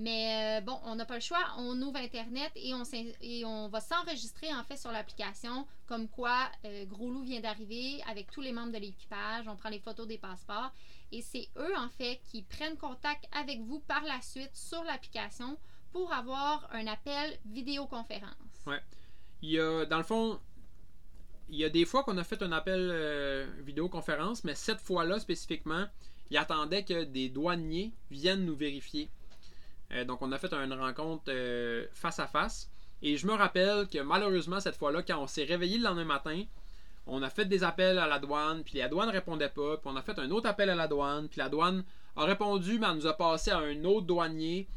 Speaker 1: Mais euh, bon, on n'a pas le choix. On ouvre Internet et on, et on va s'enregistrer en fait sur l'application comme quoi euh, Gros Loup vient d'arriver avec tous les membres de l'équipage. On prend les photos des passeports et c'est eux en fait qui prennent contact avec vous par la suite sur l'application pour avoir un appel vidéoconférence.
Speaker 2: Ouais. Il y a, dans le fond, il y a des fois qu'on a fait un appel euh, vidéoconférence, mais cette fois-là spécifiquement, il attendait que des douaniers viennent nous vérifier. Euh, donc, on a fait une rencontre euh, face à face. Et je me rappelle que malheureusement, cette fois-là, quand on s'est réveillé le lendemain matin, on a fait des appels à la douane, puis la douane ne répondait pas, puis on a fait un autre appel à la douane, puis la douane a répondu, mais elle nous a passé à un autre douanier,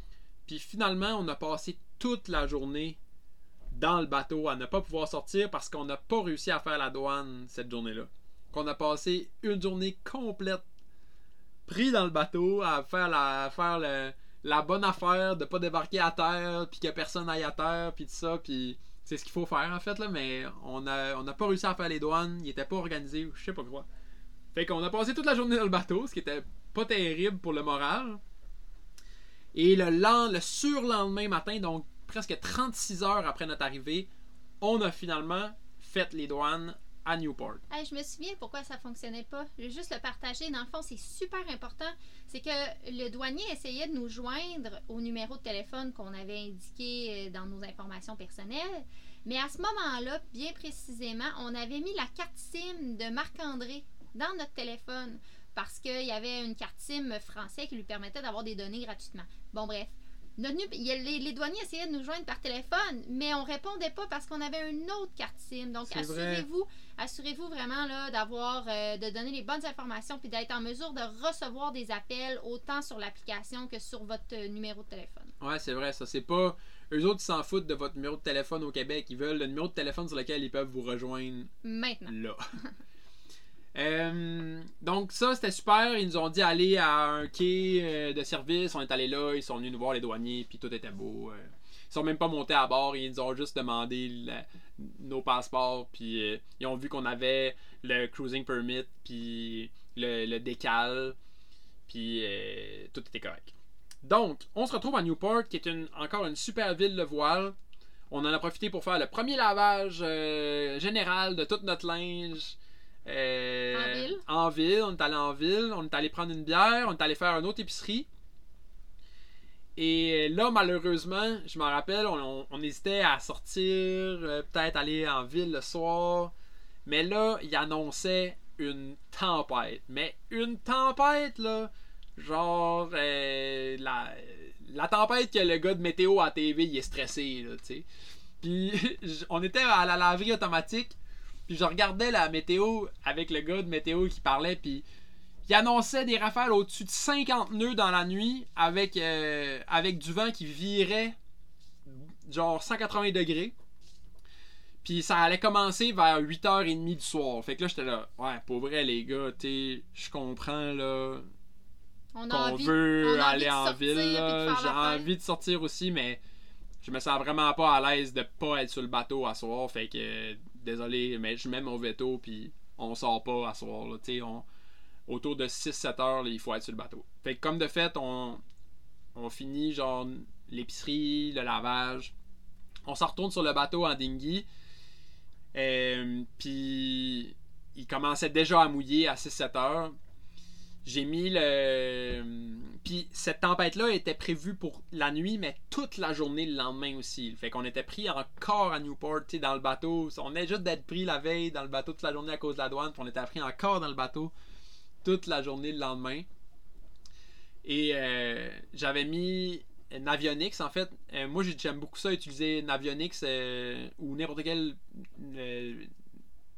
Speaker 2: puis finalement, on a passé toute la journée dans le bateau à ne pas pouvoir sortir parce qu'on n'a pas réussi à faire la douane cette journée-là. Qu'on a passé une journée complète pris dans le bateau à faire la, à faire le- la bonne affaire de pas débarquer à terre puis que personne aille à terre puis tout ça puis c'est ce qu'il faut faire en fait là mais on a n'a pas réussi à faire les douanes, il était pas organisé ou je sais pas quoi. Fait qu'on a passé toute la journée dans le bateau, ce qui était pas terrible pour le moral. Et le, lend- le surlendemain matin, donc presque 36 heures après notre arrivée, on a finalement fait les douanes à Newport.
Speaker 1: Hey, je me souviens pourquoi ça fonctionnait pas. Je vais juste le partager. Dans le fond, c'est super important. C'est que le douanier essayait de nous joindre au numéro de téléphone qu'on avait indiqué euh, dans nos informations personnelles. Mais à ce moment-là, bien précisément, on avait mis la carte SIM de Marc-André dans notre téléphone parce qu'il y avait une carte SIM français qui lui permettait d'avoir des données gratuitement. Bon, bref. Notre les, les douaniers essayaient de nous joindre par téléphone, mais on répondait pas parce qu'on avait une autre carte SIM. Donc, assurez-vous assurez-vous vraiment là, d'avoir euh, de donner les bonnes informations puis d'être en mesure de recevoir des appels autant sur l'application que sur votre euh, numéro de téléphone.
Speaker 2: Ouais, c'est vrai, ça. C'est pas. Eux autres, ils s'en foutent de votre numéro de téléphone au Québec. Ils veulent le numéro de téléphone sur lequel ils peuvent vous rejoindre
Speaker 1: Maintenant.
Speaker 2: là. Euh, donc ça c'était super, ils nous ont dit aller à un quai de service, on est allé là, ils sont venus nous voir les douaniers, puis tout était beau. Ils sont même pas montés à bord, ils nous ont juste demandé la- nos passeports, puis euh, ils ont vu qu'on avait le cruising permit, puis le, le décal, puis euh, tout était correct. Donc, on se retrouve à Newport, qui est une, encore une super ville de voile. On en a profité pour faire le premier lavage euh, général de tout notre linge. euh,
Speaker 1: En ville?
Speaker 2: En ville, on est allé en ville, on est allé prendre une bière, on est allé faire une autre épicerie. Et là, malheureusement, je me rappelle, on, hésitait à sortir, euh, peut-être aller en ville le soir. Mais là, il annonçait une tempête. Mais une tempête, là, genre euh, la, la tempête que le gars de météo à TV, il est stressé, là, tu sais. Puis on était à la laverie automatique, puis je regardais la météo avec le gars de météo qui parlait, puis il annonçait des rafales au-dessus de 50 nœuds dans la nuit avec, euh, avec du vent qui virait genre 180 degrés. Puis ça allait commencer vers 8h30 du soir. Fait que là, j'étais là, ouais, pour vrai, les gars, tu je comprends, là,
Speaker 1: On a
Speaker 2: qu'on
Speaker 1: envie,
Speaker 2: veut
Speaker 1: on a
Speaker 2: aller en ville. là. J'ai envie de sortir aussi, mais je me sens vraiment pas à l'aise de pas être sur le bateau à soir. Fait que désolé, mais je mets mon veto, puis on sort pas à soir. Là, tu on, autour de 6-7 heures, il faut être sur le bateau. Fait que comme de fait, on, on finit genre l'épicerie, le lavage. On s'en retourne sur le bateau en dinghy. Euh, puis il commençait déjà à mouiller à 6-7 heures. J'ai mis le. Puis cette tempête-là était prévue pour la nuit, mais toute la journée le lendemain aussi. Fait qu'on était pris encore à Newport, dans le bateau. On est juste d'être pris la veille dans le bateau toute la journée à cause de la douane, puis on était pris encore dans le bateau toute la journée le lendemain. Et euh, j'avais mis Navionics en fait. Euh, moi j'aime beaucoup ça, utiliser Navionics euh, ou n'importe quel euh,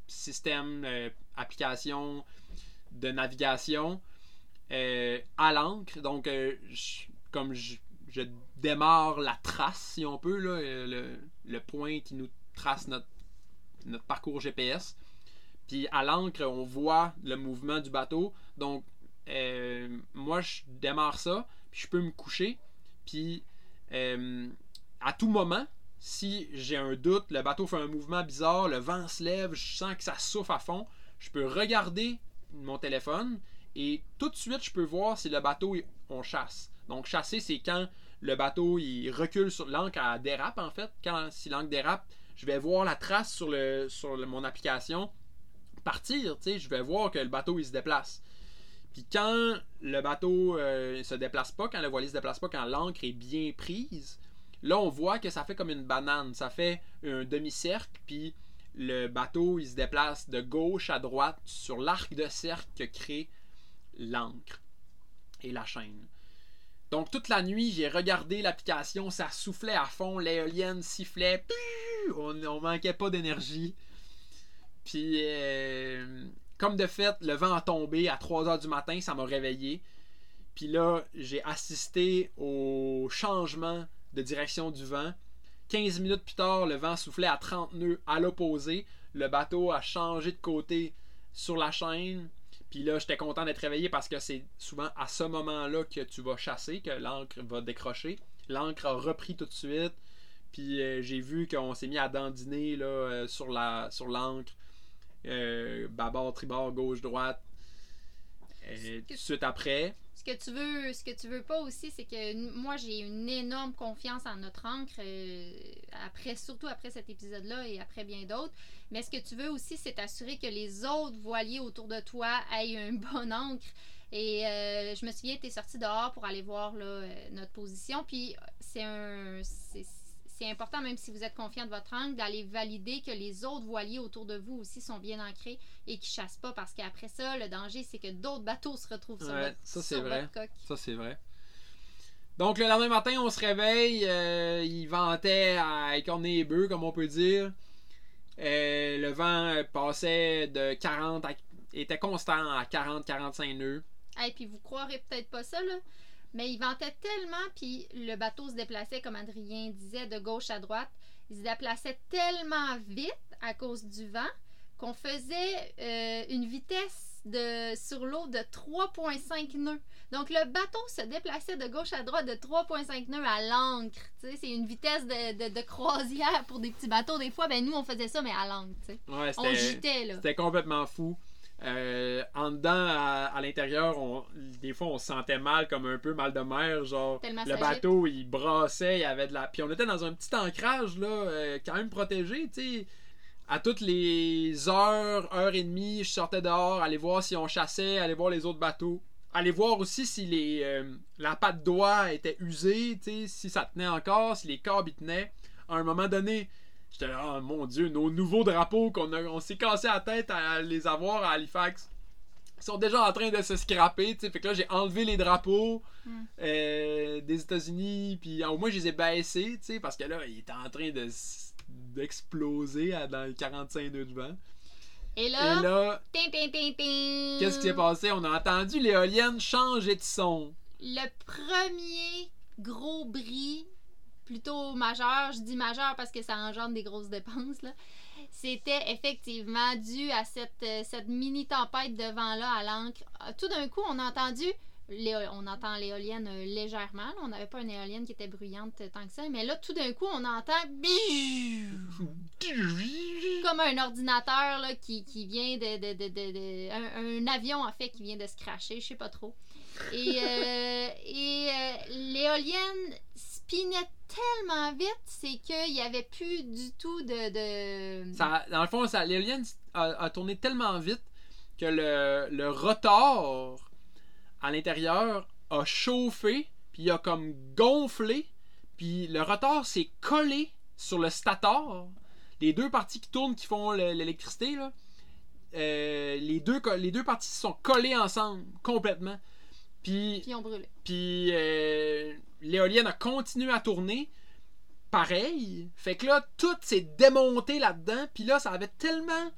Speaker 2: système, euh, application de navigation euh, à l'encre. Donc, euh, comme je, démarre la trace, si on peut, euh, le, point qui nous trace notre parcours GPS. Puis à l'encre, on voit le mouvement du bateau. Donc, euh, moi, je démarre ça, puis je peux me coucher. Puis, euh, à tout moment, si j'ai un doute, le bateau fait un mouvement bizarre, le vent se lève, je sens que ça souffle à fond, je peux regarder mon téléphone et tout de suite, je peux voir si le bateau, on chasse. Donc, chasser, c'est quand le bateau, il recule sur l'encre, elle dérape en fait. Quand, si l'encre dérape, je vais voir la trace sur, le, sur mon application partir, je vais voir que le bateau, il se déplace. Puis quand le bateau euh, se déplace pas, quand le voilier se déplace pas, quand l'encre est bien prise, là on voit que ça fait comme une banane, ça fait un demi-cercle, puis le bateau il se déplace de gauche à droite sur l'arc de cercle que crée l'encre et la chaîne. Donc toute la nuit, j'ai regardé l'application, ça soufflait à fond, l'éolienne sifflait, on, on manquait pas d'énergie. Puis euh, comme de fait, le vent a tombé à 3h du matin, ça m'a réveillé. Puis là, j'ai assisté au changement de direction du vent. 15 minutes plus tard, le vent soufflait à 30 nœuds à l'opposé. Le bateau a changé de côté sur la chaîne. Puis là, j'étais content d'être réveillé parce que c'est souvent à ce moment-là que tu vas chasser, que l'encre va décrocher. L'encre a repris tout de suite. Puis euh, j'ai vu qu'on s'est mis à dandiner euh, sur la sur l'encre. Euh, bâbord, tribord, gauche, droite. Euh, tout de suite après.
Speaker 1: Ce que tu veux, ce que tu veux pas aussi, c'est que moi j'ai une énorme confiance en notre encre, euh, après, surtout après cet épisode-là et après bien d'autres. Mais ce que tu veux aussi, c'est t'assurer que les autres voiliers autour de toi aient un bon encre. Et euh, je me souviens, tu es sorti dehors pour aller voir là, notre position. Puis c'est un. c'est- C'est important, même si vous êtes confiant de votre encre, d'aller valider que les autres voiliers autour de vous aussi sont bien ancrés et qui chassent pas. Parce qu'après ça, le danger, c'est que d'autres bateaux se retrouvent sur,
Speaker 2: Ouais,
Speaker 1: votre,
Speaker 2: ça, c'est
Speaker 1: sur
Speaker 2: vrai.
Speaker 1: votre coque.
Speaker 2: Ça, c'est vrai. Donc, le lendemain matin, on se réveille. euh, il ventait à écorner les bœufs, comme on peut dire. Euh, le vent euh, passait de 40 à, était constant à 40-45 nœuds.
Speaker 1: Et puis vous croirez peut-être pas ça, là, mais il ventait tellement, puis le bateau se déplaçait, comme Adrien disait, de gauche à droite. Il se déplaçait tellement vite à cause du vent qu'on faisait euh, une vitesse de, sur l'eau de 3,5 nœuds. Donc le bateau se déplaçait de gauche à droite de 3,5 nœuds à l'ancre. Tu sais, C'est une vitesse de, de- de croisière pour des petits bateaux. Des fois, ben nous, on faisait ça, mais à l'ancre. tu sais.
Speaker 2: Ouais,
Speaker 1: On là.
Speaker 2: C'était complètement fou. Euh, en dedans, à, à l'intérieur, on- des fois, on se sentait mal, comme un peu mal de mer. Genre,
Speaker 1: Tellement
Speaker 2: le bateau, il brassait, il y avait de la. Puis on était dans un petit ancrage, là, euh, quand même protégé, tu sais. À toutes les heures, heure et demie, je sortais dehors, aller voir si on chassait, aller voir les autres bateaux. Aller voir aussi si les, euh, la patte d'oie était usée, tu sais, si ça tenait encore, si les câbles y tenaient. À un moment donné, J'étais là, oh mon dieu, nos nouveaux drapeaux qu'on a- on s'est cassé la tête à les avoir à Halifax ils sont déjà en train de se scraper, tu sais. Fait que là, j'ai enlevé les drapeaux
Speaker 1: Mm.
Speaker 2: euh, des États-Unis, puis au moins, je les ai baissés, tu sais, parce que là, ils étaient en train de d'exploser à- dans les 45 nœuds de vent.
Speaker 1: Et là,
Speaker 2: là, qu'est-ce qui s'est passé? On a entendu l'éolienne changer de son.
Speaker 1: le premier gros bris, plutôt majeur, je dis majeur parce que ça engendre des grosses dépenses, là, c'était effectivement dû à cette, euh, cette mini tempête de vent-là à l'ancre. Euh, Tout d'un coup, on a entendu on entend l'éolienne euh, légèrement. là. On n'avait pas une éolienne qui était bruyante tant que ça. Mais là, tout d'un coup, on entend comme un ordinateur là, qui, qui vient de. de, de, de- de- un, un avion, en fait, qui vient de se cracher, je sais pas trop. Et, euh, et euh, l'éolienne spinait tellement vite, c'est qu'il n'y avait plus du tout de. de...
Speaker 2: Ça, dans le fond, ça, a, tourné tellement vite que le, le rotor à l'intérieur a chauffé, puis il a comme gonflé, puis le rotor s'est collé sur le stator. Les deux parties qui tournent, qui font le- l'électricité, euh, les, deux, les deux parties se sont collées ensemble complètement. Puis
Speaker 1: Puis on brûlait.
Speaker 2: puis euh, l'éolienne a continué à tourner. Pareil. Fait que là, tout s'est démonté là-dedans. Puis là, ça avait tellement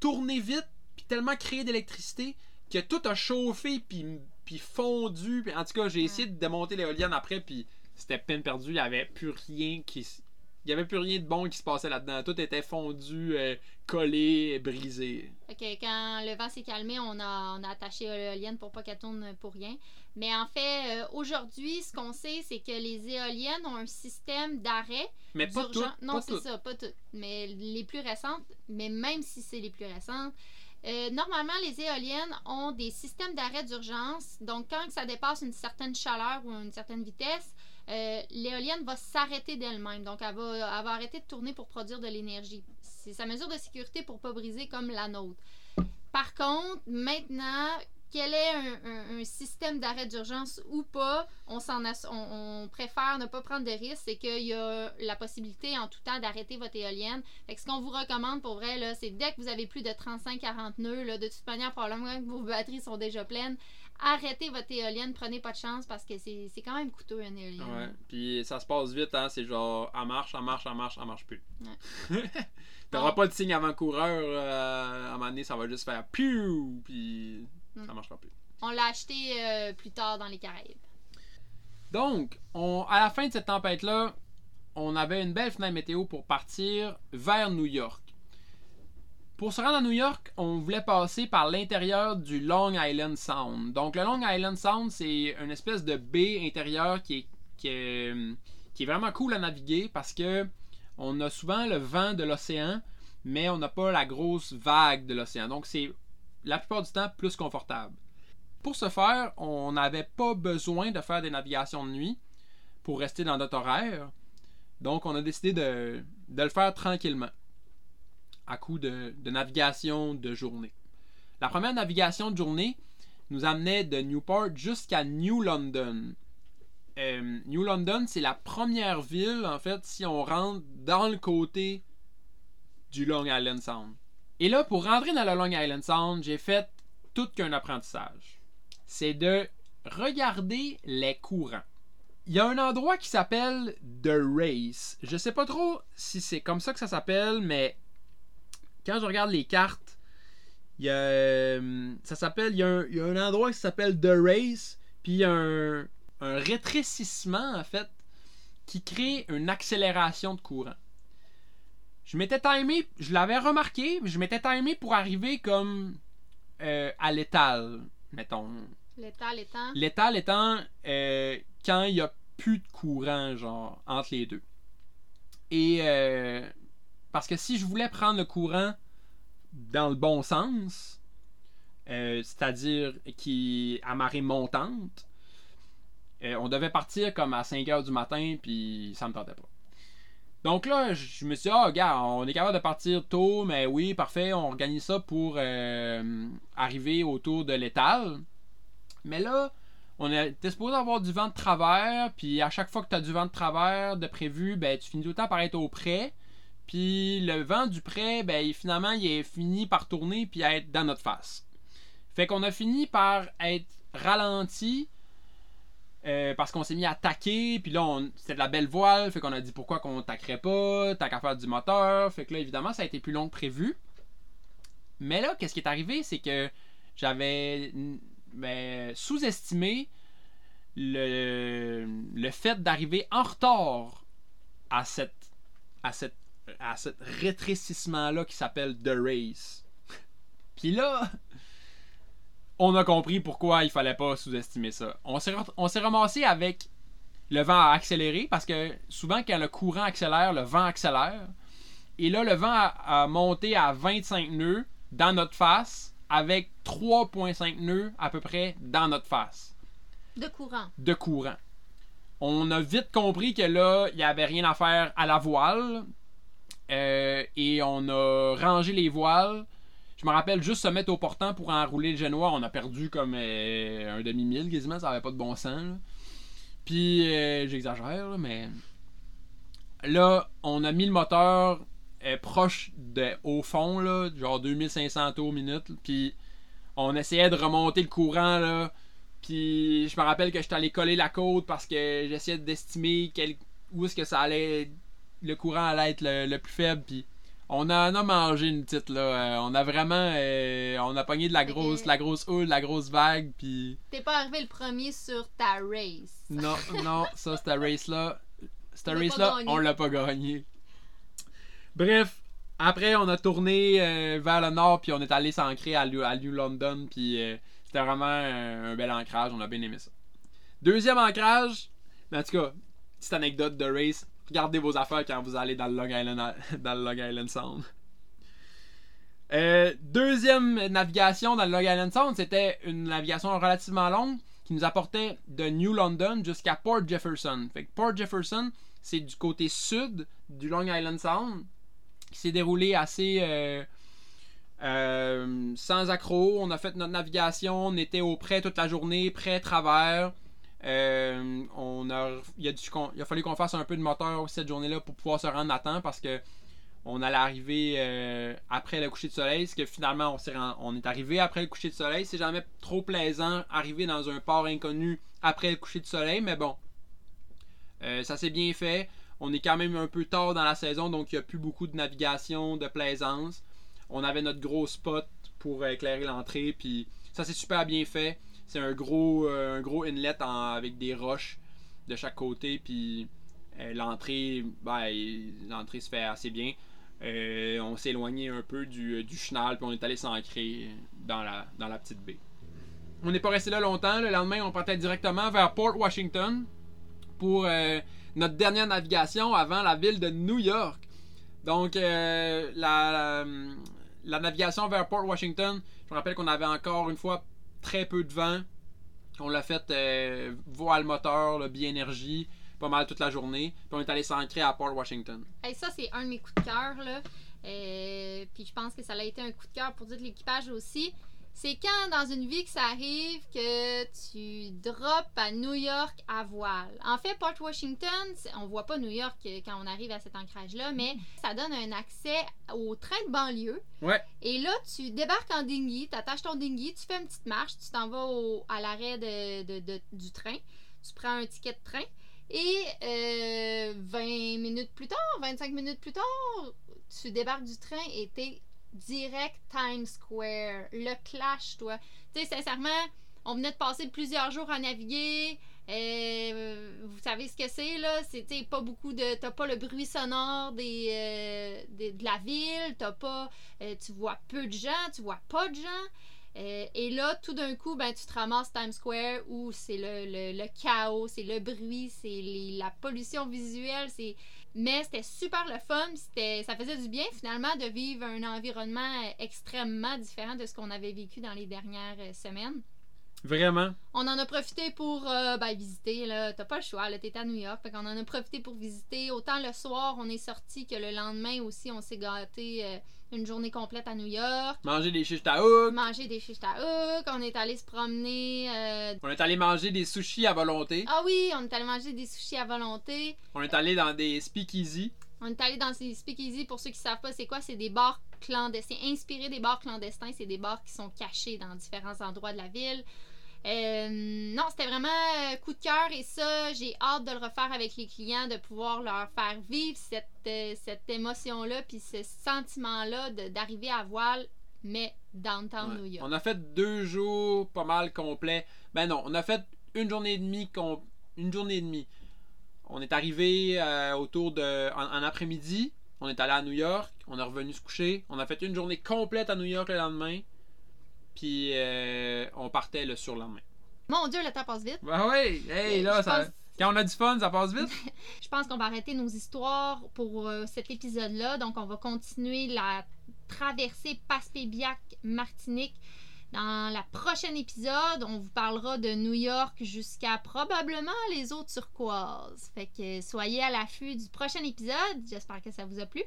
Speaker 2: tourné vite, puis tellement créé d'électricité, que tout a chauffé, puis, puis fondu. Puis en tout cas, j'ai essayé de démonter l'éolienne après, puis c'était peine perdue. Il n'y avait plus rien qui. Il y avait plus rien de bon qui se passait là-dedans. Tout était fondu, euh, collé, brisé.
Speaker 1: Que quand le vent s'est calmé, on a, on a attaché l'éolienne pour pas qu'elle tourne pour rien. Mais en fait, euh, aujourd'hui, ce qu'on sait, c'est que les éoliennes ont un système d'arrêt.
Speaker 2: Mais pas tout.
Speaker 1: d'urgence. Non, c'est
Speaker 2: toutes.
Speaker 1: ça, pas toutes. Mais les plus récentes, mais même si c'est les plus récentes, euh, normalement, les éoliennes ont des systèmes d'arrêt d'urgence. Donc, quand ça dépasse une certaine chaleur ou une certaine vitesse, euh, l'éolienne va s'arrêter d'elle-même. Donc, elle va, elle va arrêter de tourner pour produire de l'énergie. C'est sa mesure de sécurité pour pas briser comme la nôtre. Par contre, maintenant, quel est un, système d'arrêt d'urgence ou pas, on, préfère ne pas prendre de risques. C'est qu'il y a la possibilité en tout temps d'arrêter votre éolienne. Fait ce qu'on vous recommande pour vrai, c'est dès que vous avez plus de 35-40 nœuds, de toute manière, probablement que vos batteries sont déjà pleines, arrêtez votre éolienne, prenez pas de chance parce que c'est quand même coûteux une éolienne.
Speaker 2: Ouais, puis ça se passe vite, hein. C'est genre, elle marche, elle marche, elle marche, elle marche plus. T'auras
Speaker 1: Bon.
Speaker 2: pas de signe avant-coureur, euh, à un moment donné, ça va juste faire piou, puis ça
Speaker 1: Mm.
Speaker 2: marchera plus.
Speaker 1: On l'a acheté euh, plus tard dans les Caraïbes.
Speaker 2: Donc, on, à la fin de cette tempête-là, on avait une belle fenêtre météo pour partir vers New York. Pour se rendre à New York, on voulait passer par l'intérieur du Long Island Sound. Donc, le Long Island Sound, c'est une espèce de baie intérieure qui est, vraiment cool à naviguer parce que on a souvent le vent de l'océan, mais on n'a pas la grosse vague de l'océan. Donc, c'est la plupart du temps plus confortable. Pour ce faire, on n'avait pas besoin de faire des navigations de nuit pour rester dans notre horaire. Donc, on a décidé de le faire tranquillement, à coup de, navigation de journée. La première navigation de journée nous amenait de Newport jusqu'à New London. Euh, New London, c'est la première ville, en fait, si on rentre dans le côté du Long Island Sound. Et là, pour rentrer dans le Long Island Sound, j'ai fait tout qu'un apprentissage. C'est de regarder les courants. Il y a un endroit qui s'appelle The Race. Je sais pas trop si c'est comme ça que ça s'appelle, mais quand je regarde les cartes, il y a, euh, ça s'appelle, il y, a un, il y a un endroit qui s'appelle The Race, puis il y a un, un rétrécissement en fait qui crée une accélération de courant. Je m'étais timé, je l'avais remarqué, je m'étais timé pour arriver comme euh, à l'étal, mettons.
Speaker 1: L'étal étant?
Speaker 2: L'étal étant euh, quand il n'y a plus de courant, genre, entre les deux. Et euh, parce que si je voulais prendre le courant dans le bon sens, euh, c'est-à-dire qui à marée montante, euh, on devait partir comme à 5 heures du matin, puis ça me tentait pas. Donc là, je me suis dit, ah, gars, on est capable de partir tôt, mais oui, parfait, on organise ça pour euh, arriver autour de l'étal. Mais là, on était supposé avoir du vent de travers, puis à chaque fois que tu as du vent de travers de prévu, ben tu finis tout le temps par être au près. Puis le vent du près, ben finalement, il est fini par tourner puis être dans notre face. Fait qu'on a fini par être ralenti euh, parce qu'on s'est mis à taquer, puis là, c'était de la belle voile, fait qu'on a dit pourquoi qu'on taquerait pas, tant qu'à faire du moteur, fait que là, évidemment, ça a été plus long que prévu. Mais là, qu'est-ce qui est arrivé, c'est que j'avais ben, sous-estimé le, le fait d'arriver en retard à cette à cette à ce rétrécissement là qui s'appelle The Race. Puis là, on a compris pourquoi il fallait pas sous-estimer ça. On s'est, re- on s'est ramassé avec le vent à accélérer parce que souvent quand le courant accélère, le vent accélère. Et là, le vent a, a monté à 25 nœuds dans notre face avec 3,5 nœuds à peu près dans notre face
Speaker 1: De courant.
Speaker 2: de courant. On a vite compris que là, il n'y avait rien à faire à la voile. Euh, et on a rangé les voiles. Je me rappelle juste se mettre au portant pour enrouler le génois. On a perdu comme euh, un demi-mille quasiment. Ça avait pas de bon sens. Puis, euh, j'exagère, mais. Là, on a mis le moteur euh, proche de, au fond, là, genre 2500 tours minute. Puis, on essayait de remonter le courant, là. Puis je me rappelle que j'étais allé coller la côte parce que j'essayais d'estimer où est-ce que ça allait. Le courant allait être le, le plus faible. Puis on en a mangé une petite là. Euh, on a vraiment. euh, on a pogné de la grosse, de la grosse houle, de la grosse vague. Puis
Speaker 1: T'es pas arrivé le premier sur ta race.
Speaker 2: non, non, ça, cette race-là. Cette
Speaker 1: On l'a pas
Speaker 2: race-là,
Speaker 1: gagné.
Speaker 2: on l'a pas gagné. Bref, après, on a tourné euh, vers le nord, puis on est allé s'ancrer à, New- London, puis euh, c'était vraiment euh, un bel ancrage, on a bien aimé ça. Deuxième ancrage, en tout cas, petite anecdote de race, regardez vos affaires quand vous allez dans le Long Island, dans le Long Island Sound. Euh, deuxième navigation dans le Long Island Sound, c'était une navigation relativement longue qui nous apportait de New London jusqu'à Port Jefferson. Fait que Port Jefferson, c'est du côté sud du Long Island Sound, qui s'est déroulé assez euh, euh, sans accroc. On a fait notre navigation, on était au près toute la journée, près travers. Euh, on a, il, a a fallu qu'on fasse un peu de moteur cette journée-là pour pouvoir se rendre à temps parce que on allait arriver euh, après le coucher de soleil. Ce que finalement on, ren- on est arrivé après le coucher de soleil. C'est jamais trop plaisant arriver dans un port inconnu après le coucher de soleil, mais bon, euh, ça s'est bien fait. On est quand même un peu tard dans la saison, donc il n'y a plus beaucoup de navigation, de plaisance. On avait notre gros spot pour éclairer l'entrée, puis ça s'est super bien fait. C'est un gros, euh, un gros inlet avec des roches de chaque côté, puis euh, l'entrée, ben, l'entrée se fait assez bien. Euh, on s'est éloigné un peu du, du chenal, puis on est allé s'ancrer dans la, dans la petite baie. On n'est pas resté là longtemps. Le lendemain, on partait directement vers Port Washington pour notre dernière navigation avant la ville de New York. Donc, la, la, la navigation vers Port Washington, je me rappelle qu'on avait encore une fois très peu de vent. On l'a fait euh, voile moteur, là, bi-énergie, pas mal toute la journée. Puis on est allé s'ancrer à Port Washington.
Speaker 1: Hey, ça, c'est un de mes coups de cœur. Euh, puis je pense que ça a été un coup de cœur pour tout l'équipage aussi. C'est quand dans une vie que ça arrive que tu drops à New York à voile? En fait, Port Washington, on voit pas New York euh, quand on arrive à cet ancrage-là, mais ça donne un accès au train de banlieue.
Speaker 2: Ouais.
Speaker 1: Et là, tu débarques en dinghy, tu attaches ton dinghy, tu fais une petite marche, tu t'en vas au- à l'arrêt de, de- de- du train, tu prends un ticket de train. Et euh, 20 minutes plus tard, 25 minutes plus tard, tu débarques du train et t'es direct Times Square. Le clash, toi. Tu sais, sincèrement, on venait de passer plusieurs jours à naviguer. Euh, vous savez ce que c'est, là? Sais, pas beaucoup de. T'as pas le bruit sonore euh, de la ville, t'as pas. euh, tu vois peu de gens, tu vois pas de gens. Et là, tout d'un coup, ben, tu te ramasses Times Square où c'est le, le- chaos, c'est le bruit, c'est la pollution visuelle, c'est. Mais c'était super le fun, ça faisait du bien finalement de vivre un environnement extrêmement différent de ce qu'on avait vécu dans les dernières euh, semaines.
Speaker 2: Vraiment?
Speaker 1: On en a profité pour euh, ben, visiter. T'as pas le choix. T'es à New York. Fait qu'on en a profité pour visiter. Autant le soir, on est sorti que le lendemain aussi, on s'est gâté euh, une journée complète à New York.
Speaker 2: Manger des taouk.
Speaker 1: Manger des shish taouk. On est allé se promener. euh,
Speaker 2: On est allé manger des sushis à volonté.
Speaker 1: Ah oui, on est allé manger des sushis à volonté.
Speaker 2: On est allé dans des speakeasy.
Speaker 1: On est allé dans ces speakeasy. Pour ceux qui savent pas, c'est quoi C'est des bars clandestins, inspirés des bars clandestins. C'est des bars qui sont cachés dans différents endroits de la ville. Euh, non, c'était vraiment euh, coup de cœur et ça, j'ai hâte de le refaire avec les clients, de pouvoir leur faire vivre cette, euh, cette émotion-là, puis ce sentiment-là d'arriver à voile, mais downtown
Speaker 2: Ouais.
Speaker 1: New York.
Speaker 2: On a fait deux jours pas mal complets. Ben non, on a fait une journée et demie. Une journée et demie. On est arrivé euh, autour de. En, en après-midi. On est allé à New York. On est revenu se coucher. On a fait une journée complète à New York le lendemain. Puis euh, on partait le surlendemain.
Speaker 1: Mon Dieu, le temps passe vite.
Speaker 2: Ben oui, hey, là,
Speaker 1: Je
Speaker 2: ça-
Speaker 1: pense-
Speaker 2: quand on a du fun, ça passe vite.
Speaker 1: Je pense qu'on va arrêter nos histoires pour euh, cet épisode-là. Donc, on va continuer la traversée Passepébiac-Martinique. Dans la prochaine épisode, on vous parlera de New York jusqu'à probablement les eaux turquoises. Fait que soyez à l'affût du prochain épisode. J'espère que ça vous a plu.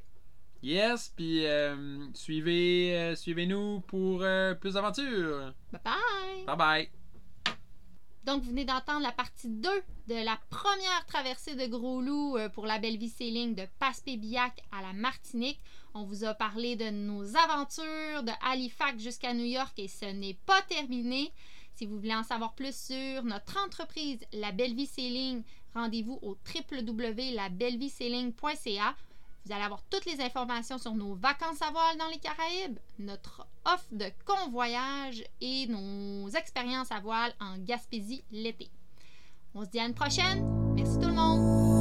Speaker 2: Yes, puis euh, suivez, euh, suivez-nous pour euh, plus d'aventures.
Speaker 1: Bye bye!
Speaker 2: Bye bye.
Speaker 1: Donc, vous venez d'entendre la partie 2 de la première traversée de Gros Loup pour la Belleville Sailing de Passepébiac à la Martinique. On vous a parlé de nos aventures de Halifax jusqu'à New York et ce n'est pas terminé. Si vous voulez en savoir plus sur notre entreprise, la Belleville Sailing, rendez-vous au www.labellevillesailing.ca. Vous allez avoir toutes les informations sur nos vacances à voile dans les Caraïbes, notre offre de convoyage et nos expériences à voile en Gaspésie l'été. On se dit à une prochaine. Merci tout le monde.